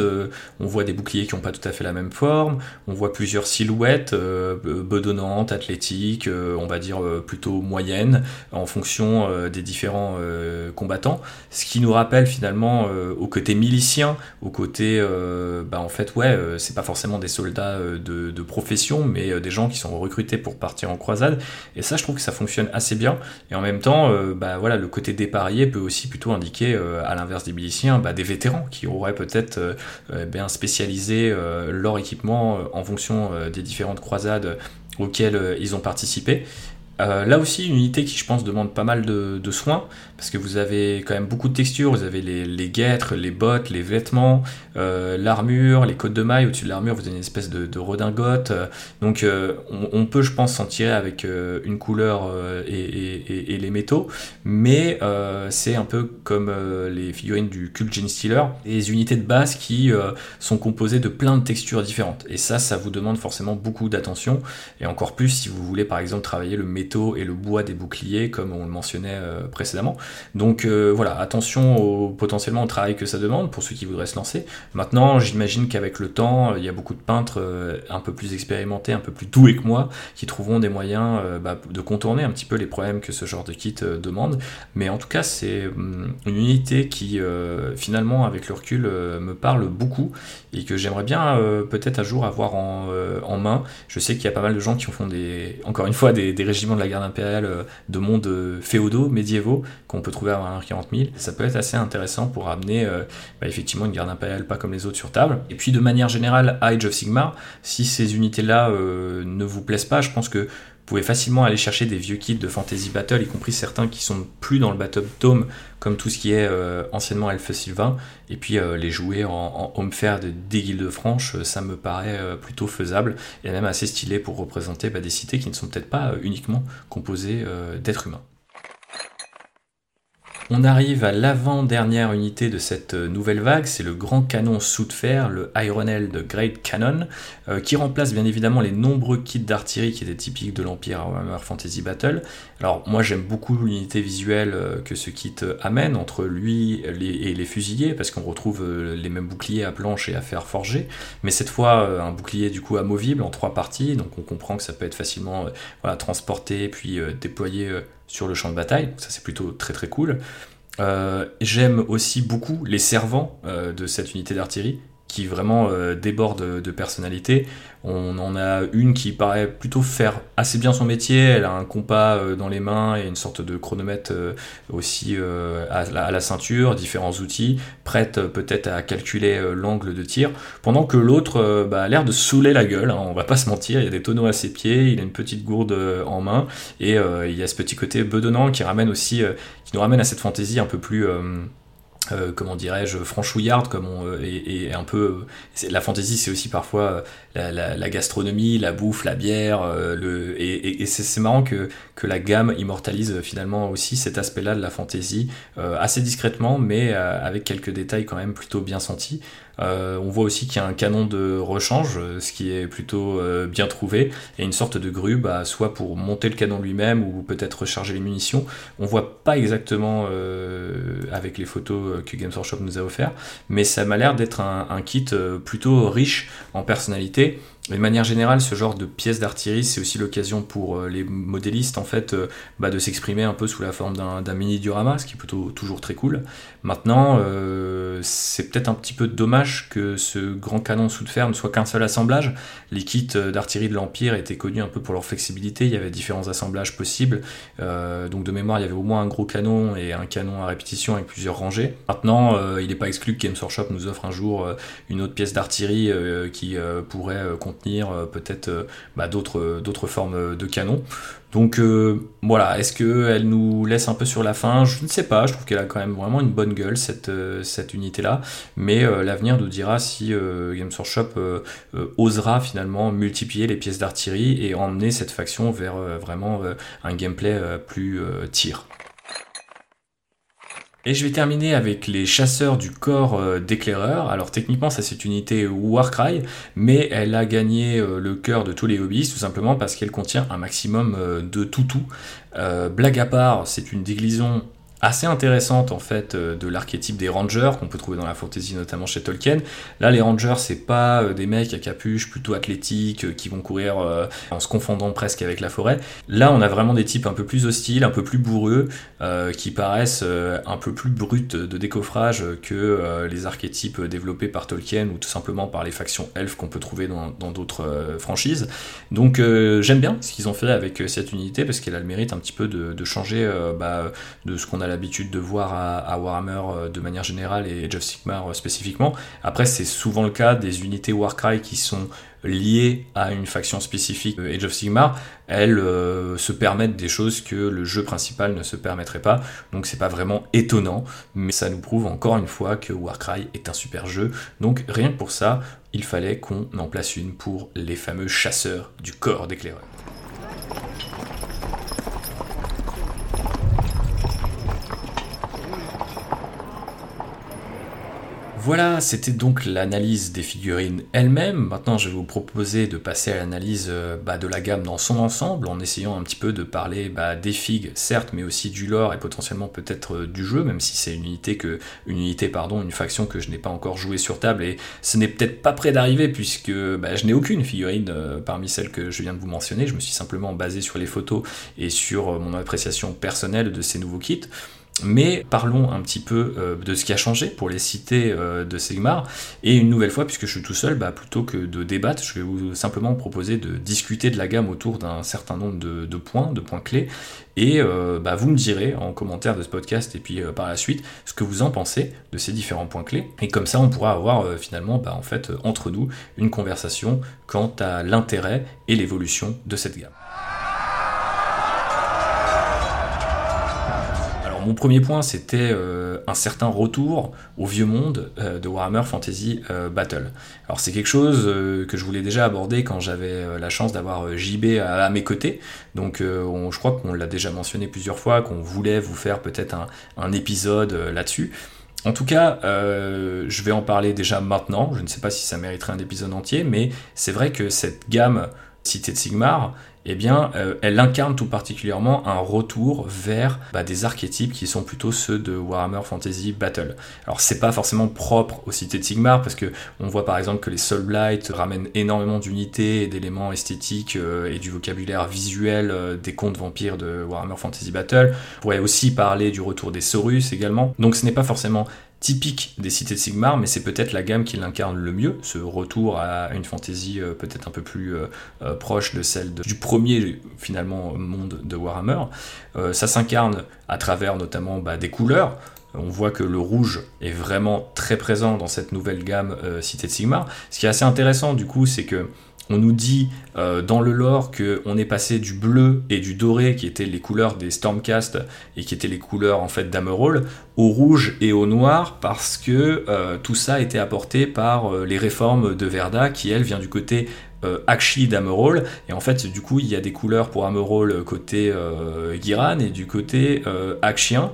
on voit des boucliers qui n'ont pas tout à fait la même forme, on voit plusieurs silhouettes bedonnantes, athlétiques, on va dire plutôt moyennes en fonction des différents combattants. Ce qui nous rappelle finalement au côté milicien, au côté, bah, en fait, ouais, c'est pas forcément des soldats euh, de, profession, mais euh, des gens qui sont recrutés pour partir en croisade. Et ça, je trouve que ça fonctionne assez bien. Et en même temps, euh, bah, voilà, le côté dépareillé peut aussi plutôt indiquer, à l'inverse des miliciens, bah, des vétérans qui auraient peut-être bien spécialisé leur équipement en fonction des différentes croisades auxquelles ils ont participé. là aussi, une unité qui, je pense, demande pas mal de soins, parce que vous avez quand même beaucoup de textures, vous avez les, guêtres, les bottes, les vêtements, euh, l'armure, les côtes de mailles, au-dessus de l'armure vous avez une espèce de, redingote, euh, donc euh, on, peut je pense s'en tirer avec une couleur et, les métaux, mais c'est un peu comme les figurines du Cult Gene Stealer, des unités de base qui sont composées de plein de textures différentes, et ça ça vous demande forcément beaucoup d'attention, et encore plus si vous voulez par exemple travailler le, métaux et le bois des boucliers, comme on le mentionnait précédemment. Donc voilà, attention au, potentiellement au travail que ça demande pour ceux qui voudraient se lancer. Maintenant, j'imagine qu'avec le temps, il y a beaucoup de peintres un peu plus expérimentés, un peu plus doués que moi, qui trouveront des moyens bah, de contourner un petit peu les problèmes que ce genre de kit demande. Mais en tout cas, c'est hum, une unité qui, finalement, avec le recul, me parle beaucoup et que j'aimerais bien peut-être un jour avoir en, main. Je sais qu'il y a pas mal de gens qui font des, encore une fois, des, régiments de la garde impériale euh, de mondes euh, féodaux, médiévaux, qu'on peut trouver à 40 000. Ça peut être assez intéressant pour amener euh, bah, effectivement une garde impériale comme les autres sur table. Et puis de manière générale, Age of Sigmar, si ces unités-là ne vous plaisent pas, je pense que vous pouvez facilement aller chercher des vieux kits de Fantasy Battle, y compris certains qui sont plus dans le Battle Tome, comme tout ce qui est euh, anciennement Elfe Sylvain, et puis euh, les jouer en, home fair de, des guildes de franche, euh, ça me paraît plutôt faisable, et même assez stylé pour représenter bah, des cités qui ne sont peut-être pas uniquement composées d'êtres humains. On arrive à l'avant-dernière unité de cette euh, nouvelle vague, c'est le grand canon sous de fer, le de Great Cannon, euh, qui remplace bien évidemment les nombreux kits d'artillerie qui étaient typiques de l'Empire Warhammer Fantasy Battle. Alors moi j'aime beaucoup l'unité visuelle euh, que ce kit amène entre lui et les fusiliers, parce qu'on retrouve les mêmes boucliers à planche et à fer forgé, mais cette fois un bouclier du coup amovible en trois parties, donc on comprend que ça peut être facilement transporté puis déployé sur le champ de bataille, ça c'est plutôt très très cool. Euh, j'aime aussi beaucoup les servants euh, de cette unité d'artillerie qui vraiment euh, déborde de personnalité. On en a une qui paraît plutôt faire assez bien son métier, elle a un compas euh, dans les mains et une sorte de chronomètre euh, aussi à la, ceinture, différents outils, prête peut-être à calculer l'angle de tir, pendant que l'autre bah, a l'air de saouler la gueule, hein, on va pas se mentir, il y a des tonneaux à ses pieds, il a une petite gourde en main, et il y a ce petit côté bedonnant qui ramène aussi, qui nous ramène à cette fantaisie un peu plus euh, comment dirais-je, franchouillarde, comme on, euh, et, un peu. La fantaisie, c'est aussi parfois euh, la, gastronomie, la bouffe, la bière, le, et, c'est marrant que, que la gamme immortalise finalement aussi cet aspect-là de la fantaisie, assez discrètement, mais avec quelques détails quand même plutôt bien sentis. Euh, on voit aussi qu'il y a un canon de rechange, ce qui est plutôt euh, bien trouvé, et une sorte de grue, bah, soit pour monter le canon lui-même ou peut-être recharger les munitions. On voit pas exactement euh, avec les photos que Games Workshop nous a offert, mais ça m'a l'air d'être un, kit plutôt riche en personnalité de manière générale, ce genre de pièces d'artillerie, c'est aussi l'occasion pour euh, les modélistes en fait euh, bah, de s'exprimer un peu sous la forme d'un mini diorama, ce qui est plutôt toujours très cool. Maintenant, euh, c'est peut-être un petit peu dommage que ce grand canon sous de fer ne soit qu'un seul assemblage. Les kits d'artillerie de l'Empire étaient connus un peu pour leur flexibilité, il y avait différents assemblages possibles. donc de mémoire, il y avait au moins un gros canon et un canon à répétition avec plusieurs rangées. Maintenant, il n'est pas exclu que Games Workshop nous offre un jour une autre pièce d'artillerie qui pourrait euh, peut-être euh, bah, d'autres formes de canons. Donc euh, voilà, est-ce qu'elle nous laisse un peu sur la fin? Je ne sais pas, je trouve qu'elle a quand même vraiment une bonne gueule cette, cette unité-là, mais l'avenir nous dira si Games Workshop osera finalement multiplier les pièces d'artillerie et emmener cette faction vers vraiment un gameplay plus tir. Et je vais terminer avec les chasseurs du corps euh, d'éclaireur. Alors techniquement ça c'est une unité Warcry, mais elle a gagné euh, le cœur de tous les hobbies tout simplement parce qu'elle contient un maximum euh, de toutous. blague à part, c'est une déglison assez intéressante en fait euh, de l'archétype des rangers qu'on peut trouver dans la fantasy notamment chez Tolkien. Là les rangers c'est pas euh, des mecs à capuche plutôt athlétiques euh, qui vont courir en se confondant presque avec la forêt. Là on a vraiment des types un peu plus hostiles, un peu plus bourreux, qui paraissent un peu plus bruts de décoffrage que les archétypes développés par Tolkien ou tout simplement par les factions elfes qu'on peut trouver dans d'autres franchises. Donc j'aime bien ce qu'ils ont fait avec cette unité parce qu'elle a le mérite un petit peu de, changer bah, de ce qu'on a l'habitude de voir à, Warhammer euh, de manière générale et of Sigmar euh, spécifiquement. Après, c'est souvent le cas des unités Warcry qui sont liées à une faction spécifique de Age of Sigmar, elles euh, se permettent des choses que le jeu principal ne se permettrait pas. Donc c'est pas vraiment étonnant, mais ça nous prouve encore une fois que Warcry est un super jeu. Donc rien que pour ça, il fallait qu'on en place une pour les fameux chasseurs du corps d'éclaireur. Voilà, c'était donc l'analyse des figurines elles-mêmes. Maintenant, je vais vous proposer de passer à l'analyse euh, bah, de la gamme dans son ensemble, en essayant un petit peu de parler bah, des figues, certes, mais aussi du lore et potentiellement peut-être euh, du jeu, même si c'est une unité que, une unité, pardon, une faction que je n'ai pas encore jouée sur table et ce n'est peut-être pas près d'arriver puisque bah, je n'ai aucune figurine euh, parmi celles que je viens de vous mentionner. Je me suis simplement basé sur les photos et sur mon appréciation personnelle de ces nouveaux kits. Mais parlons un petit peu euh, de ce qui a changé pour les cités euh, de Sigmar. Et une nouvelle fois, puisque je suis tout seul, bah, plutôt que de débattre, je vais vous simplement proposer de discuter de la gamme autour d'un certain nombre de, points, de points clés. Et euh, bah, vous me direz en commentaire de ce podcast et puis par la suite ce que vous en pensez de ces différents points clés. Et comme ça, on pourra avoir finalement, bah, en fait, entre nous, une conversation quant à l'intérêt et l'évolution de cette gamme. Mon premier point, c'était euh, un certain retour au vieux monde euh, de Warhammer Fantasy euh, Battle. Alors c'est quelque chose que je voulais déjà aborder quand j'avais la chance d'avoir JB à, mes côtés. Donc je crois qu'on l'a déjà mentionné plusieurs fois, qu'on voulait vous faire peut-être un, épisode là-dessus. En tout cas, je vais en parler déjà maintenant. Je ne sais pas si ça mériterait un épisode entier, mais c'est vrai que cette gamme Cité de Sigmar, eh bien, euh, elle incarne tout particulièrement un retour vers bah, des archétypes qui sont plutôt ceux de Warhammer Fantasy Battle. Alors, c'est pas forcément propre aux cités de Sigmar, parce que on voit par exemple que les Soul Blight ramènent énormément d'unités et d'éléments esthétiques euh, et du vocabulaire visuel euh, des contes vampires de Warhammer Fantasy Battle. On pourrait aussi parler du retour des Saurus également. Donc, ce n'est pas forcément typique des cités de Sigmar, mais c'est peut-être la gamme qui l'incarne le mieux, ce retour à une fantaisie euh, peut-être un peu plus euh, euh, proche de celle du premier finalement monde de Warhammer. ça s'incarne à travers notamment bah, des couleurs. On voit que le rouge est vraiment très présent dans cette nouvelle gamme Cité de Sigmar. Ce qui est assez intéressant du coup, c'est que on nous dit euh, dans le lore qu'on est passé du bleu et du doré, qui étaient les couleurs des Stormcast et qui étaient les couleurs en fait d'Amerol, au rouge et au noir parce que euh, tout ça a été apporté par euh, les réformes de Verda qui elle vient du côté Akshi d'Amerol. Et en fait, du coup, il y a des couleurs pour Amerol côté Giran et du côté Akshien.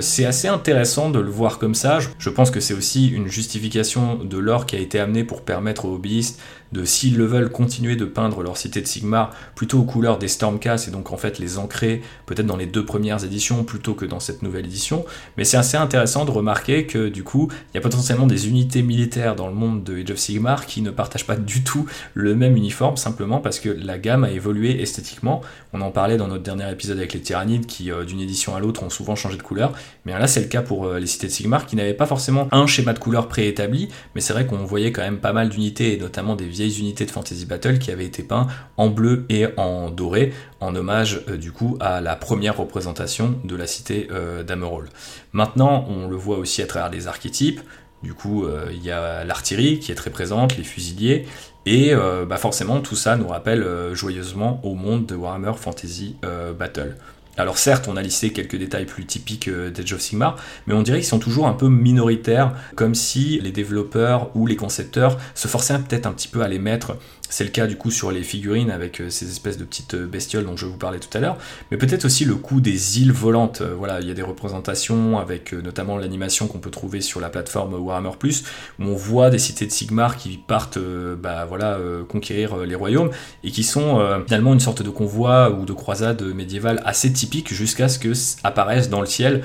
c'est assez intéressant de le voir comme ça. Je pense que c'est aussi une justification de l'or qui a été amenée pour permettre aux hobbyistes de, s'ils le veulent, continuer de peindre leur cité de Sigmar plutôt aux couleurs des Stormcast et donc en fait les ancrer peut-être dans les deux premières éditions plutôt que dans cette nouvelle édition. Mais c'est assez intéressant de remarquer que du coup, il y a potentiellement des unités militaires dans le monde de Age of Sigmar qui ne partagent pas du tout le même uniforme simplement parce que la gamme a évolué esthétiquement. On en parlait dans notre dernier épisode avec les tyrannides qui euh, d'une édition à l'autre ont souvent changé de couleur. Mais là c'est le cas pour euh, les cités de Sigmar qui n'avaient pas forcément un schéma de couleur préétabli, mais c'est vrai qu'on voyait quand même pas mal d'unités et notamment des vieilles unités de Fantasy Battle qui avaient été peints en bleu et en doré en hommage euh, du coup à la première représentation de la cité d'Amerol. Maintenant on le voit aussi à travers des archétypes. Du coup, il y a l'artillerie qui est très présente, les fusiliers, et euh, bah forcément, tout ça nous rappelle euh, joyeusement au monde de Warhammer Fantasy euh, Battle. Alors certes, on a listé quelques détails plus typiques d'Age of Sigmar, mais on dirait qu'ils sont toujours un peu minoritaires, comme si les développeurs ou les concepteurs se forçaient peut-être un petit peu à les mettre c'est le cas du coup sur les figurines avec euh, ces espèces de petites euh, bestioles dont je vous parlais tout à l'heure, mais peut-être aussi le coup des îles volantes. Euh, voilà, il y a des représentations avec notamment l'animation qu'on peut trouver sur la plateforme Warhammer Plus, où on voit des cités de Sigmar qui partent, bah voilà, conquérir les royaumes et qui sont finalement une sorte de convoi ou de croisade médiévale assez typique jusqu'à ce que apparaissent dans le ciel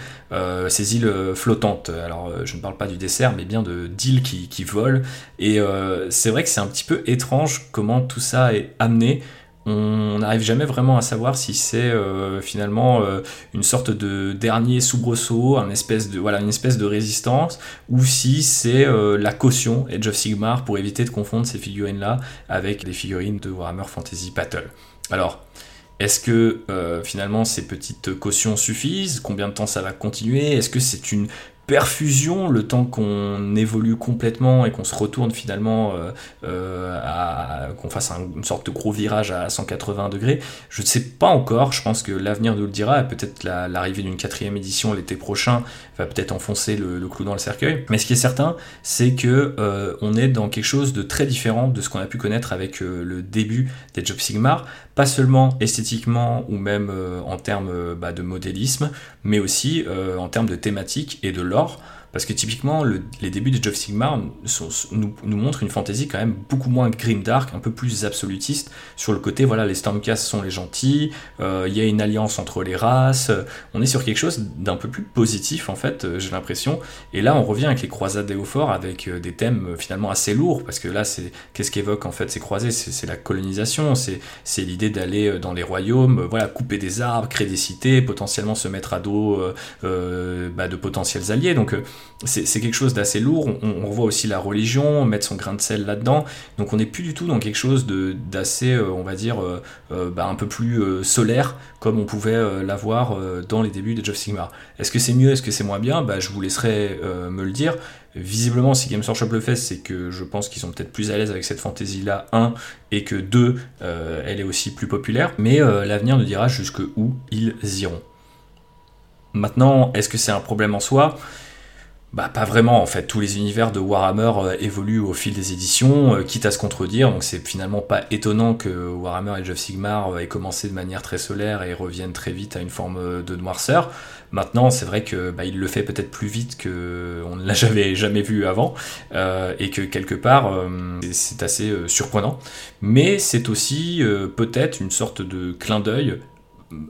ces îles flottantes. Alors, je ne parle pas du dessert, mais bien de d'îles qui, qui volent. Et c'est vrai que c'est un petit peu étrange comment tout ça est amené. On n'arrive jamais vraiment à savoir si c'est euh, finalement euh, une sorte de dernier soubresaut, un espèce de, une espèce de résistance, ou si c'est euh, la caution Edge of Sigmar pour éviter de confondre ces figurines-là avec les figurines de Warhammer Fantasy Battle. Alors, est-ce que finalement ces petites cautions suffisent? Combien de temps ça va continuer? Est-ce que c'est une perfusion, le temps qu'on évolue complètement et qu'on se retourne finalement, euh, euh, qu'on fasse une sorte de gros virage à 180 degrés, je ne sais pas encore, je pense que l'avenir nous le dira, peut-être l'arrivée d'une quatrième édition l'été prochain va peut-être enfoncer le, clou dans le cercueil, mais ce qui est certain, c'est que euh, on est dans quelque chose de très différent de ce qu'on a pu connaître avec le début des Job Sigmar, pas seulement esthétiquement ou même en termes bah, de modélisme, mais aussi en termes de thématique et de Parce que typiquement, les débuts de of Sigmar nous, nous, montrent une fantasy quand même beaucoup moins grimdark, un peu plus absolutiste, sur le côté, voilà, les Stormcast sont les gentils, euh, il y a une alliance entre les races, on est sur quelque chose d'un peu plus positif en fait, j'ai l'impression. Et là, on revient avec les croisades d'Eofor avec des thèmes finalement assez lourds, parce que là, c'est qu'est-ce qu'évoquent en fait ces croisés? C'est la colonisation, c'est l'idée d'aller dans les royaumes, voilà, couper des arbres, créer des cités, potentiellement se mettre à dos euh, euh, bah, de potentiels alliés. Donc euh, c'est quelque chose d'assez lourd. On, revoit aussi la religion, mettre son grain de sel là-dedans. Donc on n'est plus du tout dans quelque chose d'assez, on va dire, bah, un peu plus solaire comme on pouvait l'avoir dans les débuts de Jeff Sigmar. Est-ce que c'est mieux, est-ce que c'est moins bien? Bah, Je vous laisserai me le dire. Visiblement, si Games Workshop le fait, c'est que je pense qu'ils sont peut-être plus à l'aise avec cette fantaisie-là, un, et que deux, elle est aussi plus populaire. Mais l'avenir nous dira jusque où ils iront. Maintenant, est-ce que c'est un problème en soi? Bah pas vraiment en fait, tous les univers de Warhammer euh, évoluent au fil des éditions, euh, quitte à se contredire, donc c'est finalement pas étonnant que Warhammer Age of Sigmar euh, ait commencé de manière très solaire et revienne très vite à une forme de noirceur. Maintenant, c'est vrai que bah, il le fait peut-être plus vite que on ne l'a jamais, jamais vu avant, et que quelque part c'est assez surprenant. Mais c'est aussi peut-être une sorte de clin d'œil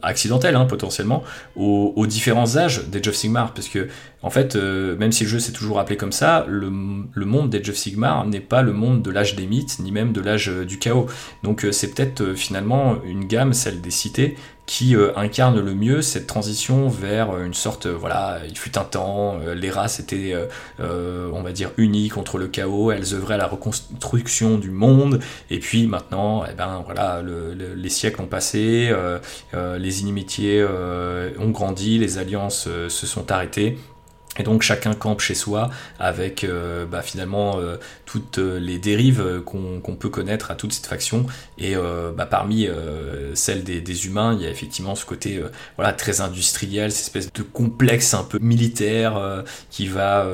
accidentel hein, potentiellement aux, différents âges d'Age of Sigmar. Parce que en fait euh, même si le jeu s'est toujours appelé comme ça le, monde d'Age of Sigmar n'est pas le monde de l'âge des mythes ni même de l'âge euh, du chaos. Donc euh, c'est peut-être finalement une gamme celle des cités qui euh, incarne le mieux cette transition vers euh, une sorte, euh, voilà, il fut un temps, les races étaient, on va dire, unies contre le chaos, elles œuvraient à la reconstruction du monde, et puis maintenant, eh ben, voilà, les siècles ont passé, les inimitiés ont grandi, les alliances se sont arrêtées, et donc chacun campe chez soi avec bah, finalement toutes les dérives qu'on peut connaître à toute cette faction. Et euh, bah, parmi celles des, humains, il y a effectivement ce côté voilà très industriel, cette espèce de complexe un peu militaire qui va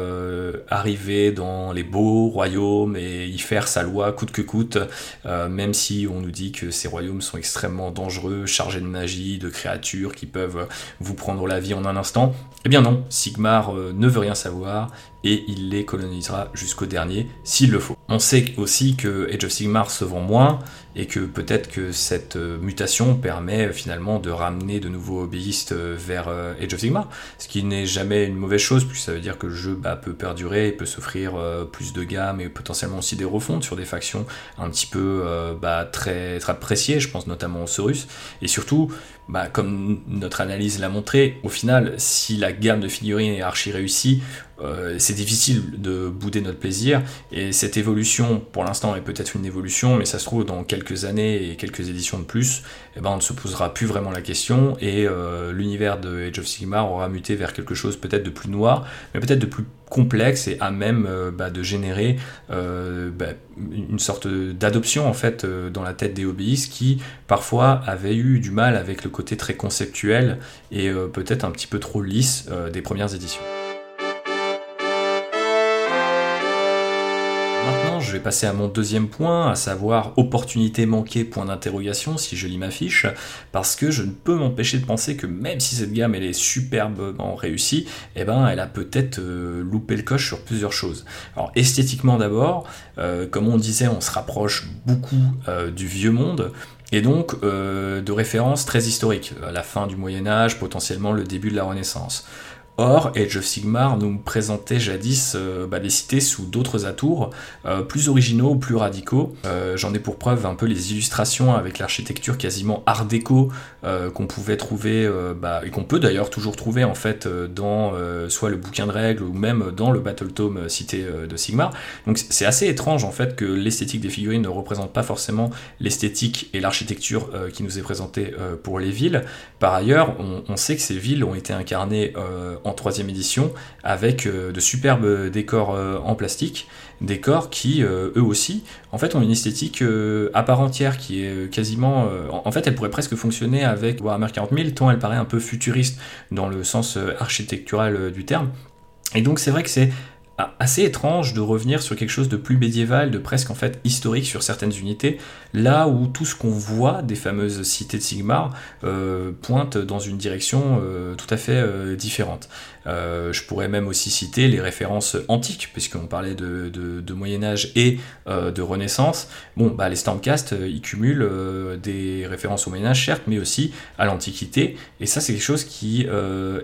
arriver dans les beaux royaumes et y faire sa loi coûte que coûte, même si on nous dit que ces royaumes sont extrêmement dangereux, chargés de magie, de créatures qui peuvent vous prendre la vie en un instant. Eh bien non, Sigmar ne veut rien savoir et il les colonisera jusqu'au dernier s'il le faut. On sait aussi que Age of Sigmar se vend moins et que peut-être que cette euh, mutation permet euh, finalement de ramener de nouveaux hobbyistes euh, vers Age of Sigmar, ce qui n'est jamais une mauvaise chose puisque ça veut dire que le jeu bah, peut perdurer, peut s'offrir plus de gamme et potentiellement aussi des refontes sur des factions un petit peu bah, très, très appréciées, je pense notamment au Saurus, et surtout bah, comme notre analyse l'a montré, au final, si la gamme de figurines est archi réussie, euh, c'est difficile de bouder notre plaisir. Et cette évolution, pour l'instant, est peut-être une évolution, mais ça se trouve, dans quelques années et quelques éditions de plus, eh ben, on ne se posera plus vraiment la question et euh, l'univers de Age of Sigmar aura muté vers quelque chose peut-être de plus noir, mais peut-être de plus complexe et à même euh, bah, de générer bah, une sorte d'adoption en fait dans la tête des hobbyistes qui parfois avaient eu du mal avec le côté très conceptuel et peut-être un petit peu trop lisse des premières éditions. Je vais passer à mon deuxième point, à savoir opportunité manquée, point d'interrogation, si je lis ma fiche, parce que je ne peux m'empêcher de penser que même si cette gamme est superbement réussie, eh ben elle a peut-être euh, loupé le coche sur plusieurs choses. Alors esthétiquement d'abord, euh, comme on disait, on se rapproche beaucoup euh, du vieux monde, et donc de références très historiques, à la fin du Moyen Âge, potentiellement le début de la Renaissance. Or, Age of Sigmar nous présentait jadis euh, bah, les cités sous d'autres atours, euh, plus originaux, plus radicaux. Euh, j'en ai pour preuve un peu les illustrations avec l'architecture quasiment art déco qu'on pouvait trouver, bah, et qu'on peut d'ailleurs toujours trouver en fait dans soit le bouquin de règles ou même dans le Battle Tome cité de Sigmar. Donc c'est assez étrange en fait que l'esthétique des figurines ne représente pas forcément l'esthétique et l'architecture qui nous est présentée pour les villes. Par ailleurs, on, sait que ces villes ont été incarnées en troisième édition avec euh, de superbes décors euh, en plastique, décors qui euh, eux aussi en fait ont une esthétique à part entière qui est quasiment en fait elle pourrait presque fonctionner avec Warhammer 40 000 tant elle paraît un peu futuriste dans le sens architectural du terme. Et donc c'est vrai que c'est assez étrange de revenir sur quelque chose de plus médiéval, de presque en fait historique sur certaines unités, là où tout ce qu'on voit des fameuses cités de Sigmar euh, pointe dans une direction euh, tout à fait euh, différente. Je pourrais même aussi citer les références antiques, puisqu'on parlait de, de, Moyen Âge et de Renaissance. Bon, bah, les Stormcast, ils cumulent des références au Moyen Âge, certes, mais aussi à l'Antiquité. Et ça, c'est quelque chose qui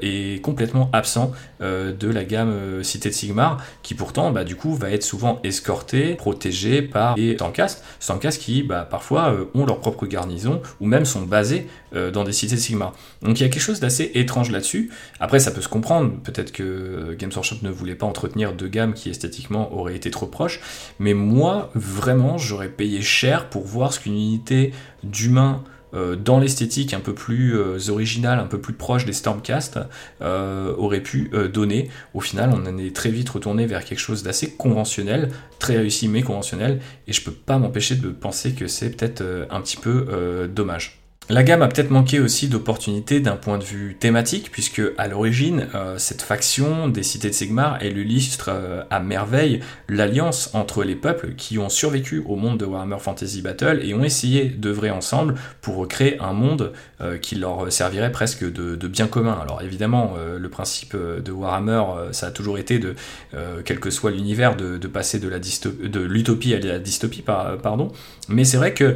est complètement absent de la gamme Cité de Sigmar, qui pourtant, bah, du coup, va être souvent escorté, protégé par les Stormcast. Stormcast qui, bah, parfois, ont leur propre garnison, ou même sont basés dans des cités de Sigmar. Donc il y a quelque chose d'assez étrange là-dessus. Après, ça peut se comprendre. Peut-être que Games Workshop ne voulait pas entretenir deux gammes qui esthétiquement auraient été trop proches. Mais moi, vraiment, j'aurais payé cher pour voir ce qu'une unité d'humain euh, dans l'esthétique un peu plus euh, originale, un peu plus proche des Stormcast, euh, aurait pu donner. Au final, on en est très vite retourné vers quelque chose d'assez conventionnel, très réussi mais conventionnel, et je peux pas m'empêcher de penser que c'est peut-être un petit peu dommage. La gamme a peut-être manqué aussi d'opportunités d'un point de vue thématique, puisque à l'origine, euh, cette faction des cités de Sigmar, elle illustre euh, à merveille l'alliance entre les peuples qui ont survécu au monde de Warhammer Fantasy Battle et ont essayé d'œuvrer ensemble pour créer un monde euh, qui leur servirait presque de, bien commun. Alors évidemment, le principe de Warhammer, ça a toujours été de, quel que soit l'univers, de, passer de l'utopie à la dystopie, pardon. Mais c'est vrai que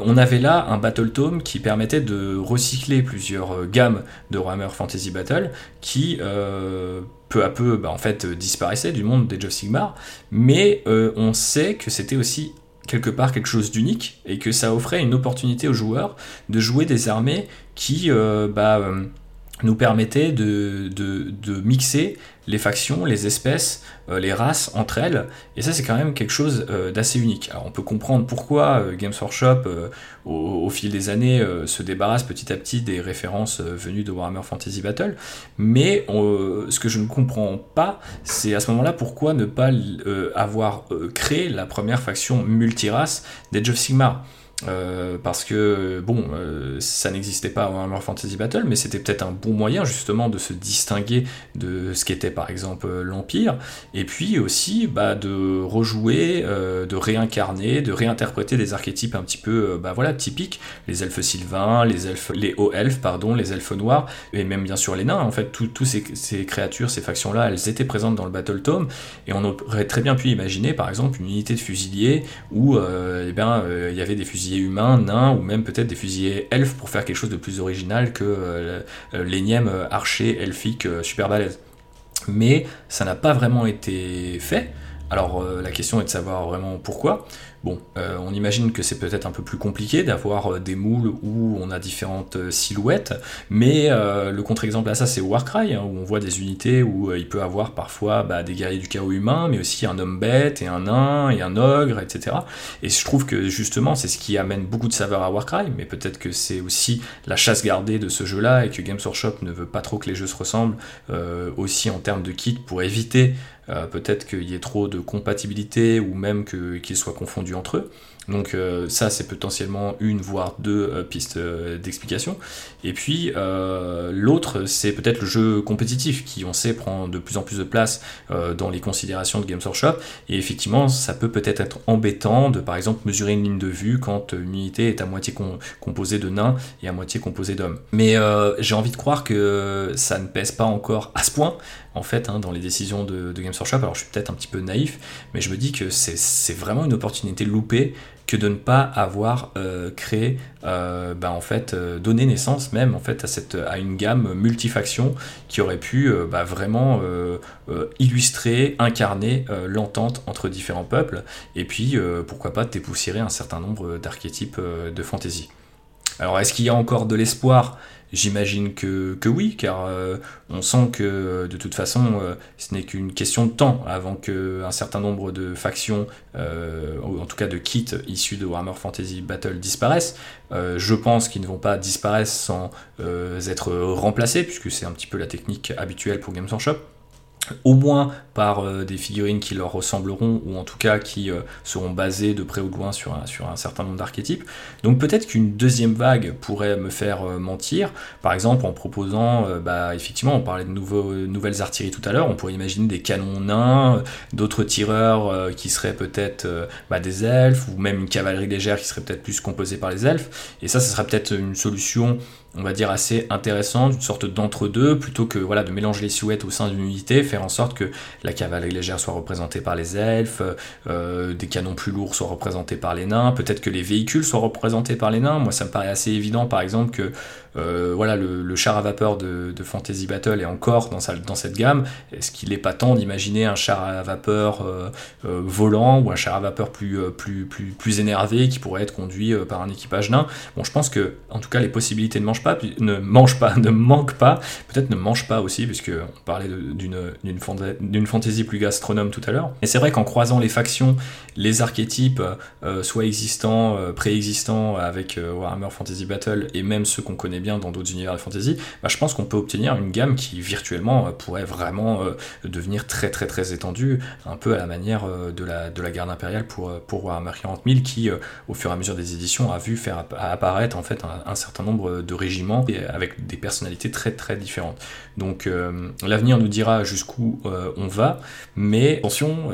on avait là un Battle Tome qui permettait de recycler plusieurs euh, gammes de Warhammer Fantasy Battle qui euh, peu à peu bah, en fait disparaissaient du monde des of Sigmar, mais euh, on sait que c'était aussi quelque part quelque chose d'unique et que ça offrait une opportunité aux joueurs de jouer des armées qui bah, nous permettaient de, de, mixer les factions, les espèces, euh, les races entre elles, et ça c'est quand même quelque chose euh, d'assez unique. Alors on peut comprendre pourquoi euh, Games Workshop, au, fil des années, se débarrasse petit à petit des références venues de Warhammer Fantasy Battle, mais ce que je ne comprends pas, c'est à ce moment-là pourquoi ne pas avoir créé la première faction multirace d'Age of Sigmar? Euh, parce que bon, euh, ça n'existait pas en Warhammer Fantasy Battle, mais c'était peut-être un bon moyen justement de se distinguer de ce qu'était par exemple l'Empire, et puis aussi bah, de rejouer, euh, de réincarner, de réinterpréter des archétypes un petit peu bah, voilà, typiques, les elfes sylvains, les elfes, les hauts elfes, pardon, les elfes noirs, et même bien sûr les nains. En fait, toutes ces, créatures, ces factions-là, elles étaient présentes dans le Battle Tome, et on aurait très bien pu imaginer par exemple une unité de fusiliers où eh bien, il y avait des fusiliers humains, nains, ou même peut-être des fusiliers elfes pour faire quelque chose de plus original que euh, euh, l'énième archer elfique euh, super balèze. Mais ça n'a pas vraiment été fait. Alors la question est de savoir vraiment pourquoi. Bon, euh, on imagine que c'est peut-être un peu plus compliqué d'avoir euh, des moules où on a différentes euh, silhouettes, mais le contre-exemple à ça c'est Warcry, hein, où on voit des unités où il peut avoir parfois bah, des guerriers du chaos humain, mais aussi un homme bête et un nain et un ogre, etc. Et je trouve que justement c'est ce qui amène beaucoup de saveur à Warcry, mais peut-être que c'est aussi la chasse gardée de ce jeu-là et que Games Workshop ne veut pas trop que les jeux se ressemblent aussi en termes de kit pour éviter peut-être qu'il y ait trop de compatibilité ou même qu'ils soient confondus entre eux. Donc euh, ça, c'est potentiellement une, voire deux euh, pistes euh, d'explication. Et puis l'autre, c'est peut-être le jeu compétitif qui, on sait, prend de plus en plus de place dans les considérations de Games Workshop. Et effectivement, ça peut peut-être être embêtant de, par exemple, mesurer une ligne de vue quand une unité est à moitié composée de nains et à moitié composée d'hommes. Mais j'ai envie de croire que ça ne pèse pas encore à ce point, en fait, hein, dans les décisions de, de Games Workshop. Alors je suis peut-être un petit peu naïf, mais je me dis que c'est vraiment une opportunité loupée que de ne pas avoir euh, créé, euh, bah, en fait, euh, donner naissance même en fait à, cette, à une gamme multifaction qui aurait pu bah, vraiment illustrer, incarner l'entente entre différents peuples, et puis pourquoi pas dépoussiérer un certain nombre d'archétypes de fantasy. Alors est-ce qu'il y a encore de l'espoir? J'imagine que, oui, car euh, on sent que de toute façon, euh, ce n'est qu'une question de temps avant qu'un certain nombre de factions, euh, ou en tout cas de kits issus de Warhammer Fantasy Battle disparaissent. je pense qu'ils ne vont pas disparaître sans être remplacés, puisque c'est un petit peu la technique habituelle pour Games Workshop. Au moins par euh, des figurines qui leur ressembleront ou en tout cas qui euh, seront basées de près ou de loin sur un, sur un certain nombre d'archétypes. Donc peut-être qu'une deuxième vague pourrait me faire euh, mentir, par exemple en proposant, bah, effectivement on parlait de nouveaux, nouvelles artilleries tout à l'heure, on pourrait imaginer des canons nains, d'autres tireurs qui seraient peut-être bah, des elfes ou même une cavalerie légère qui serait peut-être plus composée par les elfes, et ça ce serait peut-être une solution on va dire assez intéressante, une sorte d'entre-deux, plutôt que voilà de mélanger les silhouettes au sein d'une unité, faire en sorte que la cavalerie légère soit représentée par les elfes, euh, des canons plus lourds soient représentés par les nains, peut-être que les véhicules soient représentés par les nains. Moi, ça me paraît assez évident, par exemple, que euh, voilà, le, char à vapeur de, Fantasy Battle est encore dans, cette gamme. Est-ce qu'il n'est pas temps d'imaginer un char à vapeur euh, volant ou un char à vapeur plus, énervé qui pourrait être conduit par un équipage nain? Bon, je pense que, en tout cas, les possibilités ne mangent ne mangent pas, ne manquent pas, peut-être ne mangent pas aussi, puisque on parlait d'une fantaisie plus gastronome tout à l'heure. Et c'est vrai qu'en croisant les factions, les archétypes, euh, soit existants, euh, préexistants avec euh, Warhammer Fantasy Battle, et même ceux qu'on connaît bien dans d'autres univers de fantasy, bah, je pense qu'on peut obtenir une gamme qui virtuellement pourrait vraiment devenir très très très étendue, un peu à la manière de, la, de la garde impériale pour, pour Warhammer 40 000, qui au fur et à mesure des éditions a vu faire apparaître en fait un, certain nombre de avec des personnalités très très différentes. Donc l'avenir nous dira jusqu'où on va, mais attention,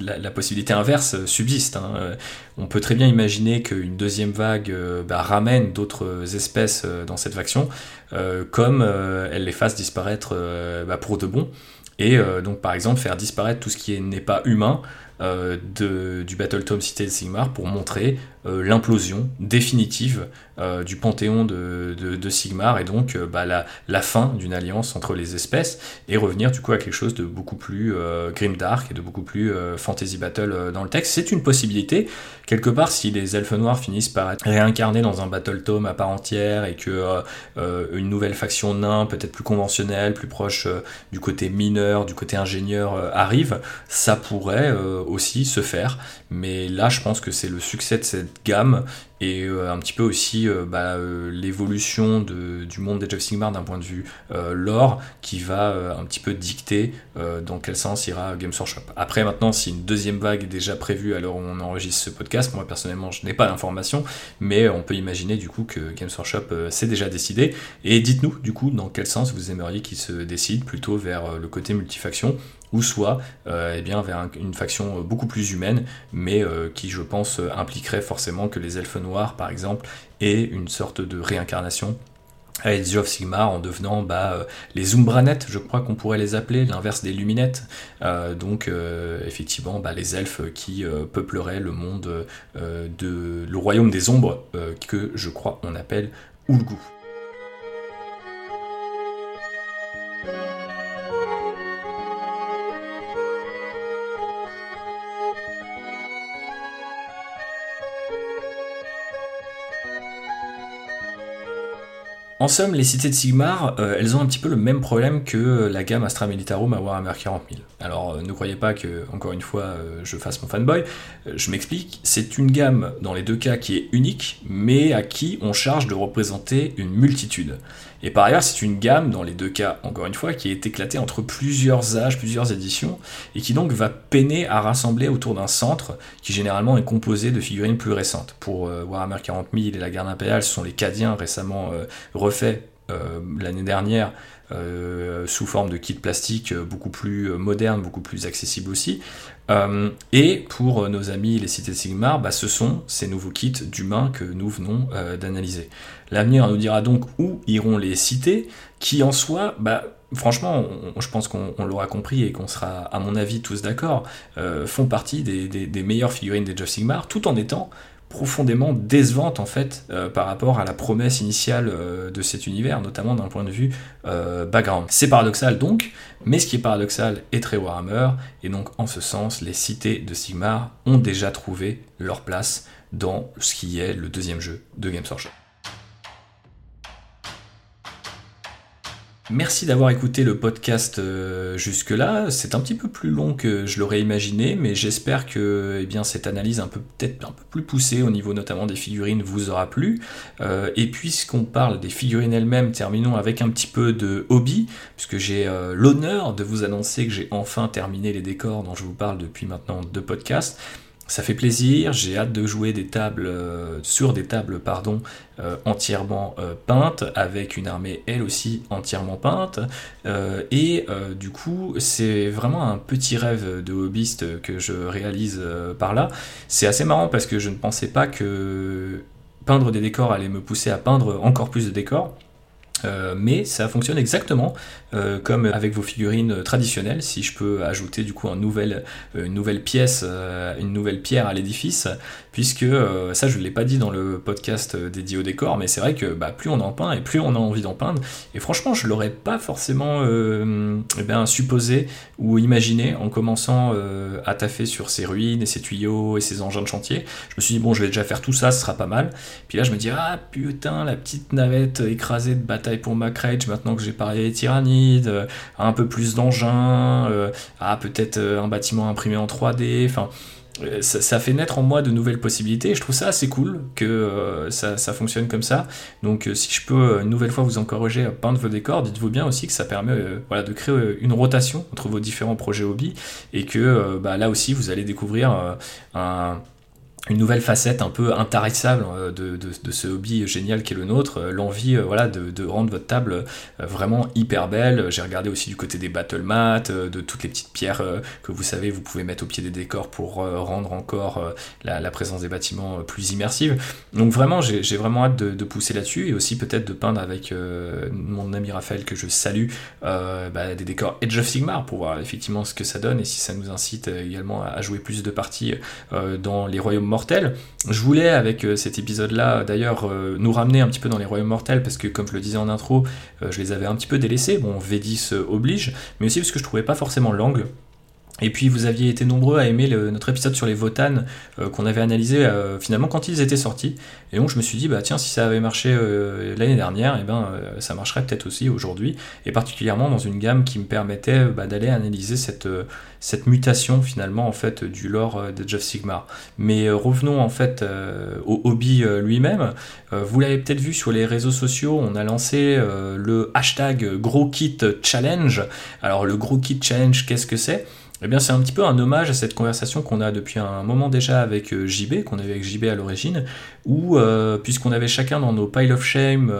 la, possibilité inverse subsiste. Hein. On peut très bien imaginer qu'une deuxième vague euh, bah, ramène d'autres espèces euh, dans cette faction, euh, comme elle les fasse disparaître bah, pour de bon. Et donc par exemple faire disparaître tout ce qui n'est pas humain de, du Battle Tome Cité de Sigmar pour montrer l'implosion définitive euh, du panthéon de, Sigmar et donc euh, bah, la, fin d'une alliance entre les espèces et revenir du coup à quelque chose de beaucoup plus euh, grimdark et de beaucoup plus fantasy battle dans le texte. C'est une possibilité. Quelque part, si les elfes noirs finissent par être réincarnés dans un battle tome à part entière et que une nouvelle faction nain, peut-être plus conventionnelle, plus proche du côté mineur, du côté ingénieur arrive, ça pourrait aussi se faire. Mais là, je pense que c'est le succès de cette gamme et euh, un petit peu aussi euh, bah, euh, l'évolution du monde des of Sigmar d'un point de vue lore qui va un petit peu dicter dans quel sens ira Games Workshop. Après maintenant si une deuxième vague est déjà prévue à l'heure où on enregistre ce podcast, moi personnellement je n'ai pas l'information, mais on peut imaginer du coup que Games Workshop s'est déjà décidé et dites-nous du coup dans quel sens vous aimeriez qu'il se décide? Plutôt vers le côté multifaction ou soit euh, eh bien, vers une faction beaucoup plus humaine, mais euh, qui, je pense, impliquerait forcément que les elfes noirs, par exemple, aient une sorte de réincarnation à Age of Sigmar en devenant bah, euh, les Umbranettes, je crois qu'on pourrait les appeler, l'inverse des Luminettes. donc effectivement, bah, les elfes qui peupleraient le monde de le royaume des ombres, que je crois on appelle Ulgu. En somme, les cités de Sigmar, euh, elles ont un petit peu le même problème que la gamme Astra Militarum à Warhammer 40 000. Alors, euh, ne croyez pas que, encore une fois, euh, je fasse mon fanboy. je m'explique, c'est une gamme, dans les deux cas, qui est unique, mais à qui on charge de représenter une multitude. Et par ailleurs, c'est une gamme, dans les deux cas, encore une fois, qui est éclatée entre plusieurs âges, plusieurs éditions, et qui donc va peiner à rassembler autour d'un centre qui généralement est composé de figurines plus récentes. Pour euh, Warhammer 40 000 et la garde impériale, ce sont les Cadiens récemment euh, refaits euh, l'année dernière sous forme de kits plastiques beaucoup plus modernes, beaucoup plus accessibles aussi. Et pour nos amis les cités de Sigmar, bah, ce sont ces nouveaux kits d'humains que nous venons d'analyser. L'avenir nous dira donc où iront les cités, qui en soi, bah, franchement, je pense qu'on l'aura compris et qu'on sera, à mon avis, tous d'accord, euh, font partie des, meilleures figurines des Jeff Sigmar, tout en étant profondément décevantes en fait euh, par rapport à la promesse initiale euh, de cet univers, notamment d'un point de vue background. C'est paradoxal donc, mais ce qui est paradoxal est très Warhammer, et donc en ce sens, les cités de Sigmar ont déjà trouvé leur place dans ce qui est le deuxième jeu de Games. Merci d'avoir écouté le podcast euh, jusque-là. C'est un petit peu plus long que je l'aurais imaginé, mais j'espère que eh bien, cette analyse un peu peut-être un peu plus poussée au niveau notamment des figurines vous aura plu. Euh, et puisqu'on parle des figurines elles-mêmes, terminons avec un petit peu de hobby, puisque j'ai euh, l'honneur de vous annoncer que j'ai enfin terminé les décors dont je vous parle depuis maintenant deux podcasts. Ça fait plaisir, j'ai hâte de jouer des tables euh, sur des tables pardon, euh, entièrement euh, peintes, avec une armée elle aussi entièrement peinte. et du coup, c'est vraiment un petit rêve de hobbyiste que je réalise par là. C'est assez marrant parce que je ne pensais pas que peindre des décors allait me pousser à peindre encore plus de décors. mais ça fonctionne exactement euh, comme avec vos figurines traditionnelles, si je peux ajouter du coup euh, une nouvelle pièce, euh, une nouvelle pierre à l'édifice, puisque ça je ne l'ai pas dit dans le podcast dédié au décor, mais c'est vrai que bah, plus on en peint et plus on a envie d'en peindre, et franchement je l'aurais pas forcément eh bien, supposé ou imaginé en commençant à taffer sur ces ruines et ces tuyaux et ces engins de chantier. Je me suis dit bon je vais déjà faire tout ça, ce sera pas mal. Puis là je me dis ah putain la petite navette écrasée de bataille pour Macrage maintenant que j'ai parlé des euh, un peu plus d'engins, euh, ah, peut-être euh, un bâtiment imprimé en 3D, enfin ça, fait naître en moi de nouvelles possibilités. Je trouve ça assez cool que ça, fonctionne comme ça. Donc, si je peux une nouvelle fois vous encourager à peindre vos décors, dites-vous bien aussi que ça permet de créer une rotation entre vos différents projets hobby et que bah, là aussi vous allez découvrir un une nouvelle facette un peu intarissable euh, de, de, ce hobby génial qui est le nôtre, euh, l'envie euh, voilà, de, rendre votre table vraiment hyper belle. J'ai regardé aussi du côté des battle mats, de toutes les petites pierres que vous savez, vous pouvez mettre au pied des décors pour rendre encore la, présence des bâtiments plus immersive. Donc vraiment, j'ai vraiment hâte de, pousser là-dessus et aussi peut-être de peindre avec mon ami Raphaël que je salue bah, des décors Edge of Sigmar pour voir effectivement ce que ça donne et si ça nous incite également à jouer plus de parties dans les royaumes Je voulais, avec euh, cet épisode-là, d'ailleurs, euh, nous ramener un petit peu dans les royaumes mortels, parce que, comme je le disais en intro, euh, je les avais un petit peu délaissés. Bon, V10 oblige, mais aussi parce que je trouvais pas forcément l'angle. Et puis vous aviez été nombreux à aimer notre épisode sur les Votanes qu'on avait analysé finalement quand ils étaient sortis. Et donc je me suis dit, bah tiens, si ça avait marché l'année dernière, et eh ben, ça marcherait peut-être aussi aujourd'hui. Et particulièrement dans une gamme qui me permettait bah, d'aller analyser cette, cette mutation finalement en fait du lore euh, de Jeff Sigmar. Mais euh, revenons en fait euh, au hobby lui-même. vous l'avez peut-être vu sur les réseaux sociaux, on a lancé le hashtag Gros Kit Challenge. Alors le Gros Kit Challenge, qu'est-ce que c'est? Eh bien, c'est un petit peu un hommage à cette conversation qu'on a depuis un moment déjà avec JB, qu'on avait avec JB à l'origine, où, puisqu'on avait chacun dans nos pile of shame,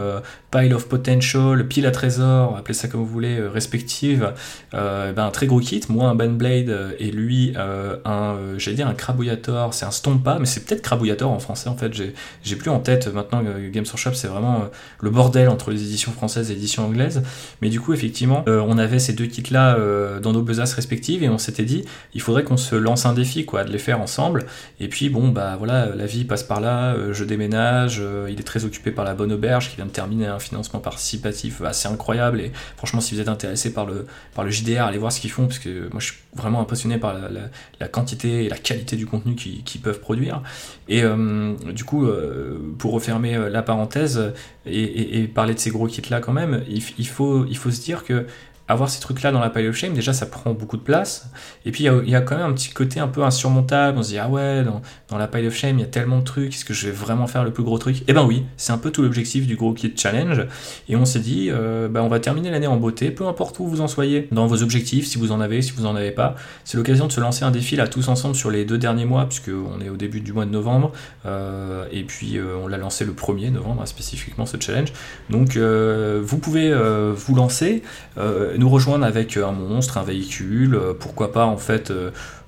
pile of potential, pile à trésor, appelez ça comme vous voulez, respective, eh ben, un très gros kit, moi un Blade euh, et lui euh, un, euh, j'allais dire un Crabouillator, c'est un Stompa, mais c'est peut-être Crabouillator en français en fait, j'ai plus en tête maintenant Games Workshop c'est vraiment le bordel entre les éditions françaises et les éditions anglaises, mais du coup effectivement on avait ces deux kits là dans nos besaces respectives et on dit il faudrait qu'on se lance un défi quoi, de les faire ensemble, et puis bon bah voilà la vie passe par là, je déménage, il est très occupé par la bonne auberge qui vient de terminer un financement participatif assez incroyable et franchement si vous êtes intéressé par le, par le JDR allez voir ce qu'ils font parce que moi je suis vraiment impressionné par la, quantité et la qualité du contenu qu'ils peuvent produire. Et euh, du coup, euh, pour refermer euh, la parenthèse et, parler de ces gros kits-là quand même, il, faut, il faut se dire que avoir ces trucs-là dans la pile of shame, déjà ça prend beaucoup de place. Et puis il y, a quand même un petit côté un peu insurmontable. On se dit, ah ouais, dans, la pile of shame, il y a tellement de trucs, est-ce que je vais vraiment faire le plus gros truc? Eh ben oui, c'est un peu tout l'objectif du gros kit challenge. Et on s'est dit, euh, bah, on va terminer l'année en beauté, peu importe où vous en soyez, dans vos objectifs, si vous en avez, si vous en avez pas. C'est l'occasion de se lancer un défi là tous ensemble sur les deux derniers mois, puisque on est au début du mois de novembre. Euh, et puis euh, on l'a lancé le 1er novembre, hein, spécifiquement ce challenge. Donc vous pouvez vous lancer nous rejoindre avec euh, un monstre, un véhicule, euh, pourquoi pas en fait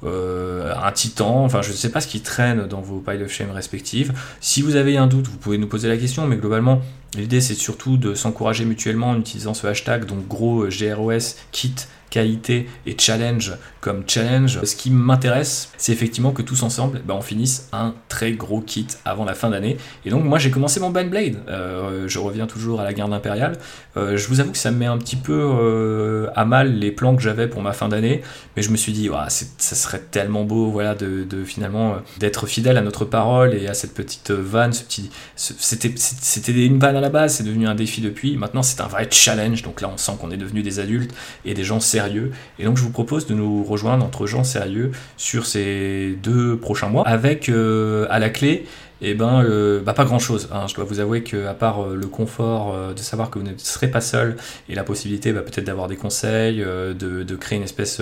euh, un titan, enfin je ne sais pas ce qui traîne dans vos piles of shame respectives. Si vous avez un doute, vous pouvez nous poser la question, mais globalement l'idée c'est surtout de s'encourager mutuellement en utilisant ce hashtag, donc gros GROS kit qualité et challenge comme challenge. Ce qui m'intéresse, c'est effectivement que tous ensemble, bah, on finisse un très gros kit avant la fin d'année. Et donc moi j'ai commencé mon Bandblade. Euh, je reviens toujours à la garde impériale. Euh, je vous avoue que ça me met un petit peu euh, à mal les plans que j'avais pour ma fin d'année, mais je me suis dit, ça serait tellement beau, voilà, de, finalement d'être fidèle à notre parole et à cette petite vanne, ce petit, c'était c'était une vanne à la base, c'est devenu un défi depuis. Maintenant c'est un vrai challenge. Donc là on sent qu'on est devenu des adultes et des gens sérieux. Et donc je vous propose de nous rejoindre entre gens sérieux sur ces deux prochains mois, avec euh, à la clé eh ben, euh, bah, pas grand chose. Hein. Je dois vous avouer que, à part euh, le confort de savoir que vous ne serez pas seul et la possibilité bah, peut-être d'avoir des conseils, de, créer une espèce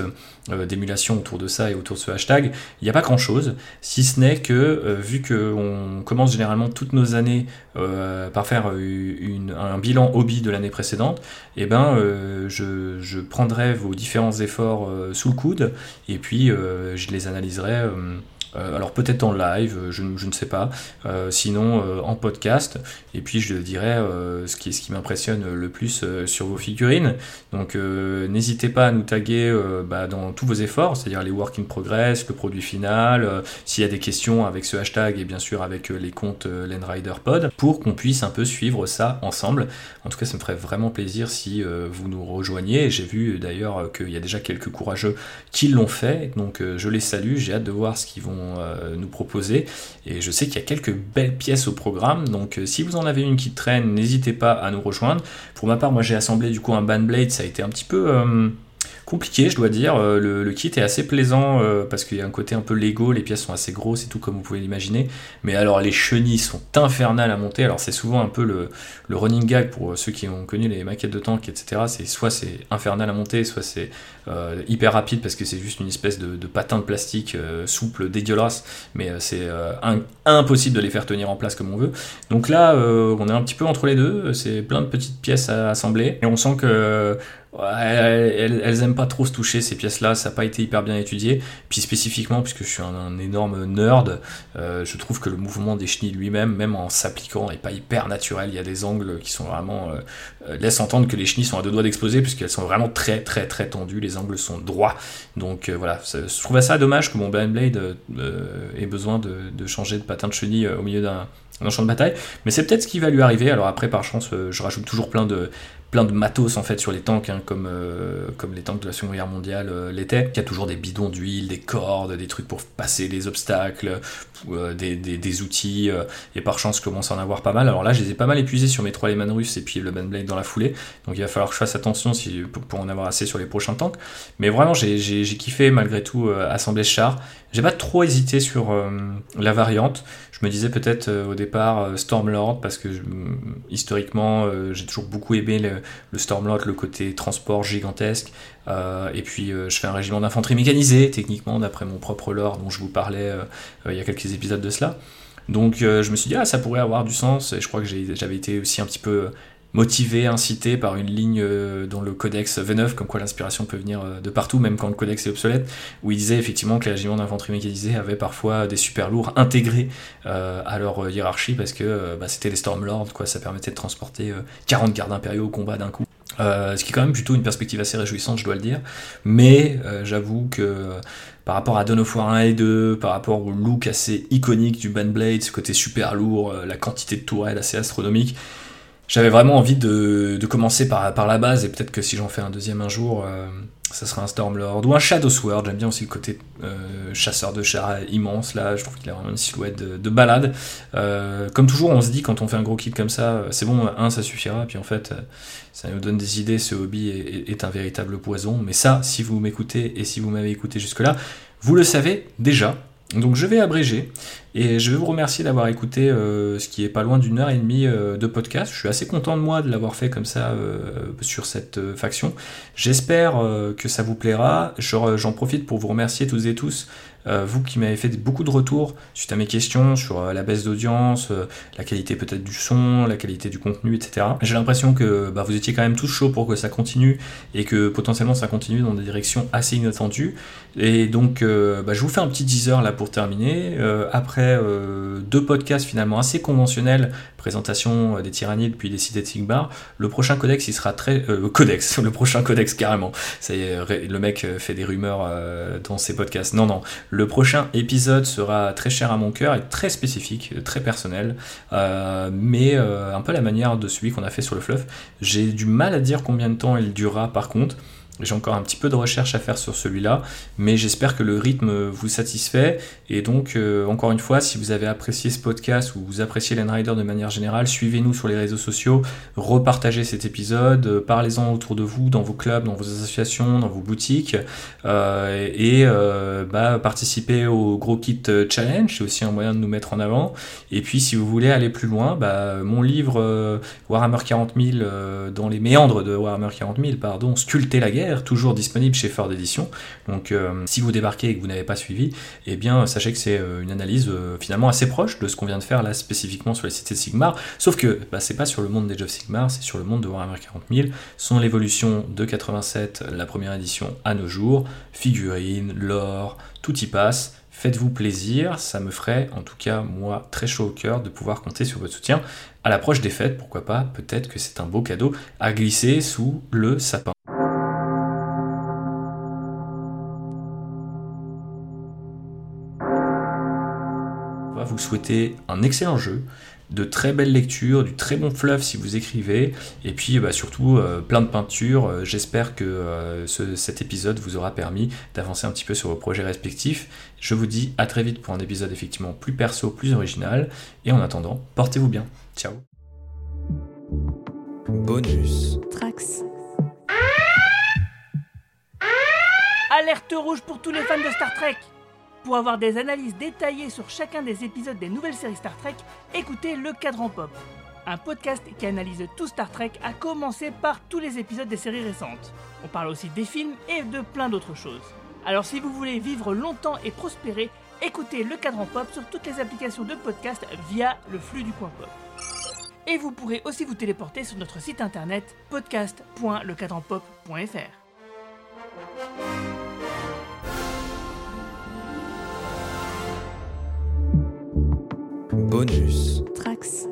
d'émulation autour de ça et autour de ce hashtag, il n'y a pas grand chose. Si ce n'est que, vu qu'on commence généralement toutes nos années par faire un bilan hobby de l'année précédente, eh ben, je, prendrai vos différents efforts sous le coude et puis je les analyserai euh, alors peut-être en live, euh, je, ne sais pas, euh, sinon en podcast. Et puis je dirais ce qui, m'impressionne le plus sur vos figurines. Donc n'hésitez pas à nous taguer bah, dans tous vos efforts, c'est-à-dire les work in progress, le produit final, s'il y a des questions avec ce hashtag et bien sûr avec les comptes Pod, pour qu'on puisse un peu suivre ça ensemble. En tout cas, ça me ferait vraiment plaisir si vous nous rejoigniez. J'ai vu d'ailleurs qu'il y a déjà quelques courageux qui l'ont fait, donc je les salue, j'ai hâte de voir ce qu'ils vont euh, nous proposer. Et je sais qu'il y a quelques belles pièces au programme, donc euh, si vous en avez une qui traîne, n'hésitez pas à nous rejoindre. Pour ma part, moi j'ai assemblé du coup un Bandblade, ça a été un petit peu... Euh, compliqué, je dois dire. Le, kit est assez plaisant parce qu'il y a un côté un peu Lego, les pièces sont assez grosses et tout comme vous pouvez l'imaginer. Mais alors les chenilles sont infernales à monter. Alors c'est souvent un peu le, running gag pour ceux qui ont connu les maquettes de tank, etc. C'est soit c'est infernal à monter, soit c'est euh, hyper rapide parce que c'est juste une espèce de, patin de plastique souple, dégueulasse. Mais c'est impossible de les faire tenir en place comme on veut. Donc là, on est un petit peu entre les deux. C'est plein de petites pièces à assembler et on sent que elles, aiment pas trop se toucher ces pièces-là, ça n'a pas été hyper bien étudié. Puis spécifiquement, puisque je suis un, énorme nerd, euh, je trouve que le mouvement des chenilles lui-même, même en s'appliquant, n'est pas hyper naturel. Il y a des angles qui sont vraiment euh, euh, laissent entendre que les chenilles sont à deux doigts d'exploser, puisqu'elles sont vraiment très très très tendues. Angles sont droits. Donc voilà, je trouvais ça dommage que mon Blade ait besoin de, de, changer de patin de chenille au milieu d'un champ de bataille. Mais c'est peut-être ce qui va lui arriver. Alors après, par chance, je rajoute toujours plein de plein de matos en fait sur les tanks, hein, comme, euh, comme les tanks de la Seconde Guerre mondiale euh, l'étaient. Il y a toujours des bidons d'huile, des cordes, des trucs pour passer les obstacles, euh, des, des, outils, et par chance je commence à en avoir pas mal. Alors là je les ai pas mal épuisés sur mes trois Lehman russes et puis le Blade dans la foulée, donc il va falloir que je fasse attention si, pour, en avoir assez sur les prochains tanks. Mais vraiment j'ai kiffé malgré tout assembler ce char. J'ai pas trop hésité sur la variante. Je me disais peut-être au départ Stormlord parce que historiquement j'ai toujours beaucoup aimé le, le Stormlord, le côté transport gigantesque. Euh, et puis euh, je fais un régiment d'infanterie mécanisée, techniquement, d'après mon propre lore dont je vous parlais euh, il y a quelques épisodes de cela. Donc je me suis dit, ah, ça pourrait avoir du sens. Et je crois que j'avais été aussi un petit peu motivé, incité par une ligne euh, dans le codex V9, comme quoi l'inspiration peut venir euh, de partout, même quand le codex est obsolète, où il disait effectivement que les régiments d'infanterie mécanisée avaient parfois des super lourds intégrés euh, à leur hiérarchie, parce que bah, c'était les Stormlords, quoi, ça permettait de transporter 40 gardes impériaux au combat d'un coup. ce qui est quand même plutôt une perspective assez réjouissante, je dois le dire. Mais j'avoue que par rapport à Dawn of War 1 et 2, par rapport au look assez iconique du Bandblade, ce côté super lourd, la quantité de tourelles assez astronomique, j'avais vraiment envie de, commencer par, la base, et peut-être que si j'en fais un deuxième un jour, euh, ça sera un Stormlord ou un Shadow Sword. J'aime bien aussi le côté euh, chasseur de chars immense, là, je trouve qu'il a vraiment une silhouette de, balade. Euh, comme toujours, on se dit quand on fait un gros kit comme ça, c'est bon, un, ça suffira, puis en fait, ça nous donne des idées, ce hobby est un véritable poison. Mais ça, si vous m'écoutez et si vous m'avez écouté jusque-là, vous le savez déjà. Donc je vais abréger et je vais vous remercier d'avoir écouté euh, ce qui est pas loin d'une heure et demie euh, de podcast. Je suis assez content de moi de l'avoir fait comme ça euh, sur cette faction. J'espère que ça vous plaira. J'en profite pour vous remercier toutes et tous vous qui m'avez fait beaucoup de retours suite à mes questions sur euh, la baisse d'audience, euh, la qualité peut-être du son, la qualité du contenu, etc. J'ai l'impression que bah, vous étiez quand même tous chauds pour que ça continue et que potentiellement ça continue dans des directions assez inattendues. Et donc bah, je vous fais un petit teaser là pour terminer. après deux podcasts finalement assez conventionnels présentation des tyrannides puis des cités de Sigmar. Le prochain codex, il sera très... codex, le prochain codex carrément. Ça y est, le mec fait des rumeurs dans ses podcasts. Non, non. Le prochain épisode sera très cher à mon cœur et très spécifique, très personnel, mais un peu la manière de celui qu'on a fait sur le fluff. J'ai du mal à dire combien de temps il durera par contre. J'ai encore un petit peu de recherche à faire sur celui-là, mais j'espère que le rythme vous satisfait. Et donc, euh, encore une fois, si vous avez apprécié ce podcast ou vous appréciez Rider de manière générale, suivez-nous sur les réseaux sociaux, repartagez cet épisode, euh, parlez-en autour de vous, dans vos clubs, dans vos associations, dans vos boutiques, euh, et bah, participez au Gros Kit Challenge, c'est aussi un moyen de nous mettre en avant. Et puis, si vous voulez aller plus loin, bah, mon livre Warhammer 40 000 dans les méandres de Warhammer 40 000, pardon, Sculpter la guerre toujours disponible chez Ford Edition. Donc euh, si vous débarquez et que vous n'avez pas suivi, eh bien sachez que c'est euh, une analyse euh, finalement assez proche de ce qu'on vient de faire là spécifiquement sur les cités de Sigmar, sauf que bah, c'est pas sur le monde des of Sigmar, c'est sur le monde de Warhammer 40 000, son l'évolution de 87, la première édition à nos jours, figurines, lore, tout y passe. Faites-vous plaisir, ça me ferait en tout cas moi très chaud au cœur de pouvoir compter sur votre soutien. À l'approche des fêtes, pourquoi pas, peut-être que c'est un beau cadeau à glisser sous le sapin. Souhaiter un excellent jeu, de très belles lectures, du très bon fluff si vous écrivez, et puis bah, surtout euh, plein de peintures. Euh, j'espère que euh, cet épisode vous aura permis d'avancer un petit peu sur vos projets respectifs. Je vous dis à très vite pour un épisode effectivement plus perso, plus original, et en attendant, portez-vous bien. Ciao. Bonus. Trax. Alerte rouge pour tous les fans de Star Trek pour avoir des analyses détaillées sur chacun des épisodes des nouvelles séries Star Trek, écoutez Le Cadran Pop, un podcast qui analyse tout Star Trek à commencer par tous les épisodes des séries récentes. On parle aussi des films et de plein d'autres choses. Alors si vous voulez vivre longtemps et prospérer, écoutez Le Cadran Pop sur toutes les applications de podcast via le flux du point pop. Et vous pourrez aussi vous téléporter sur notre site internet podcast.lecadranpop.fr. Bonus. Trax.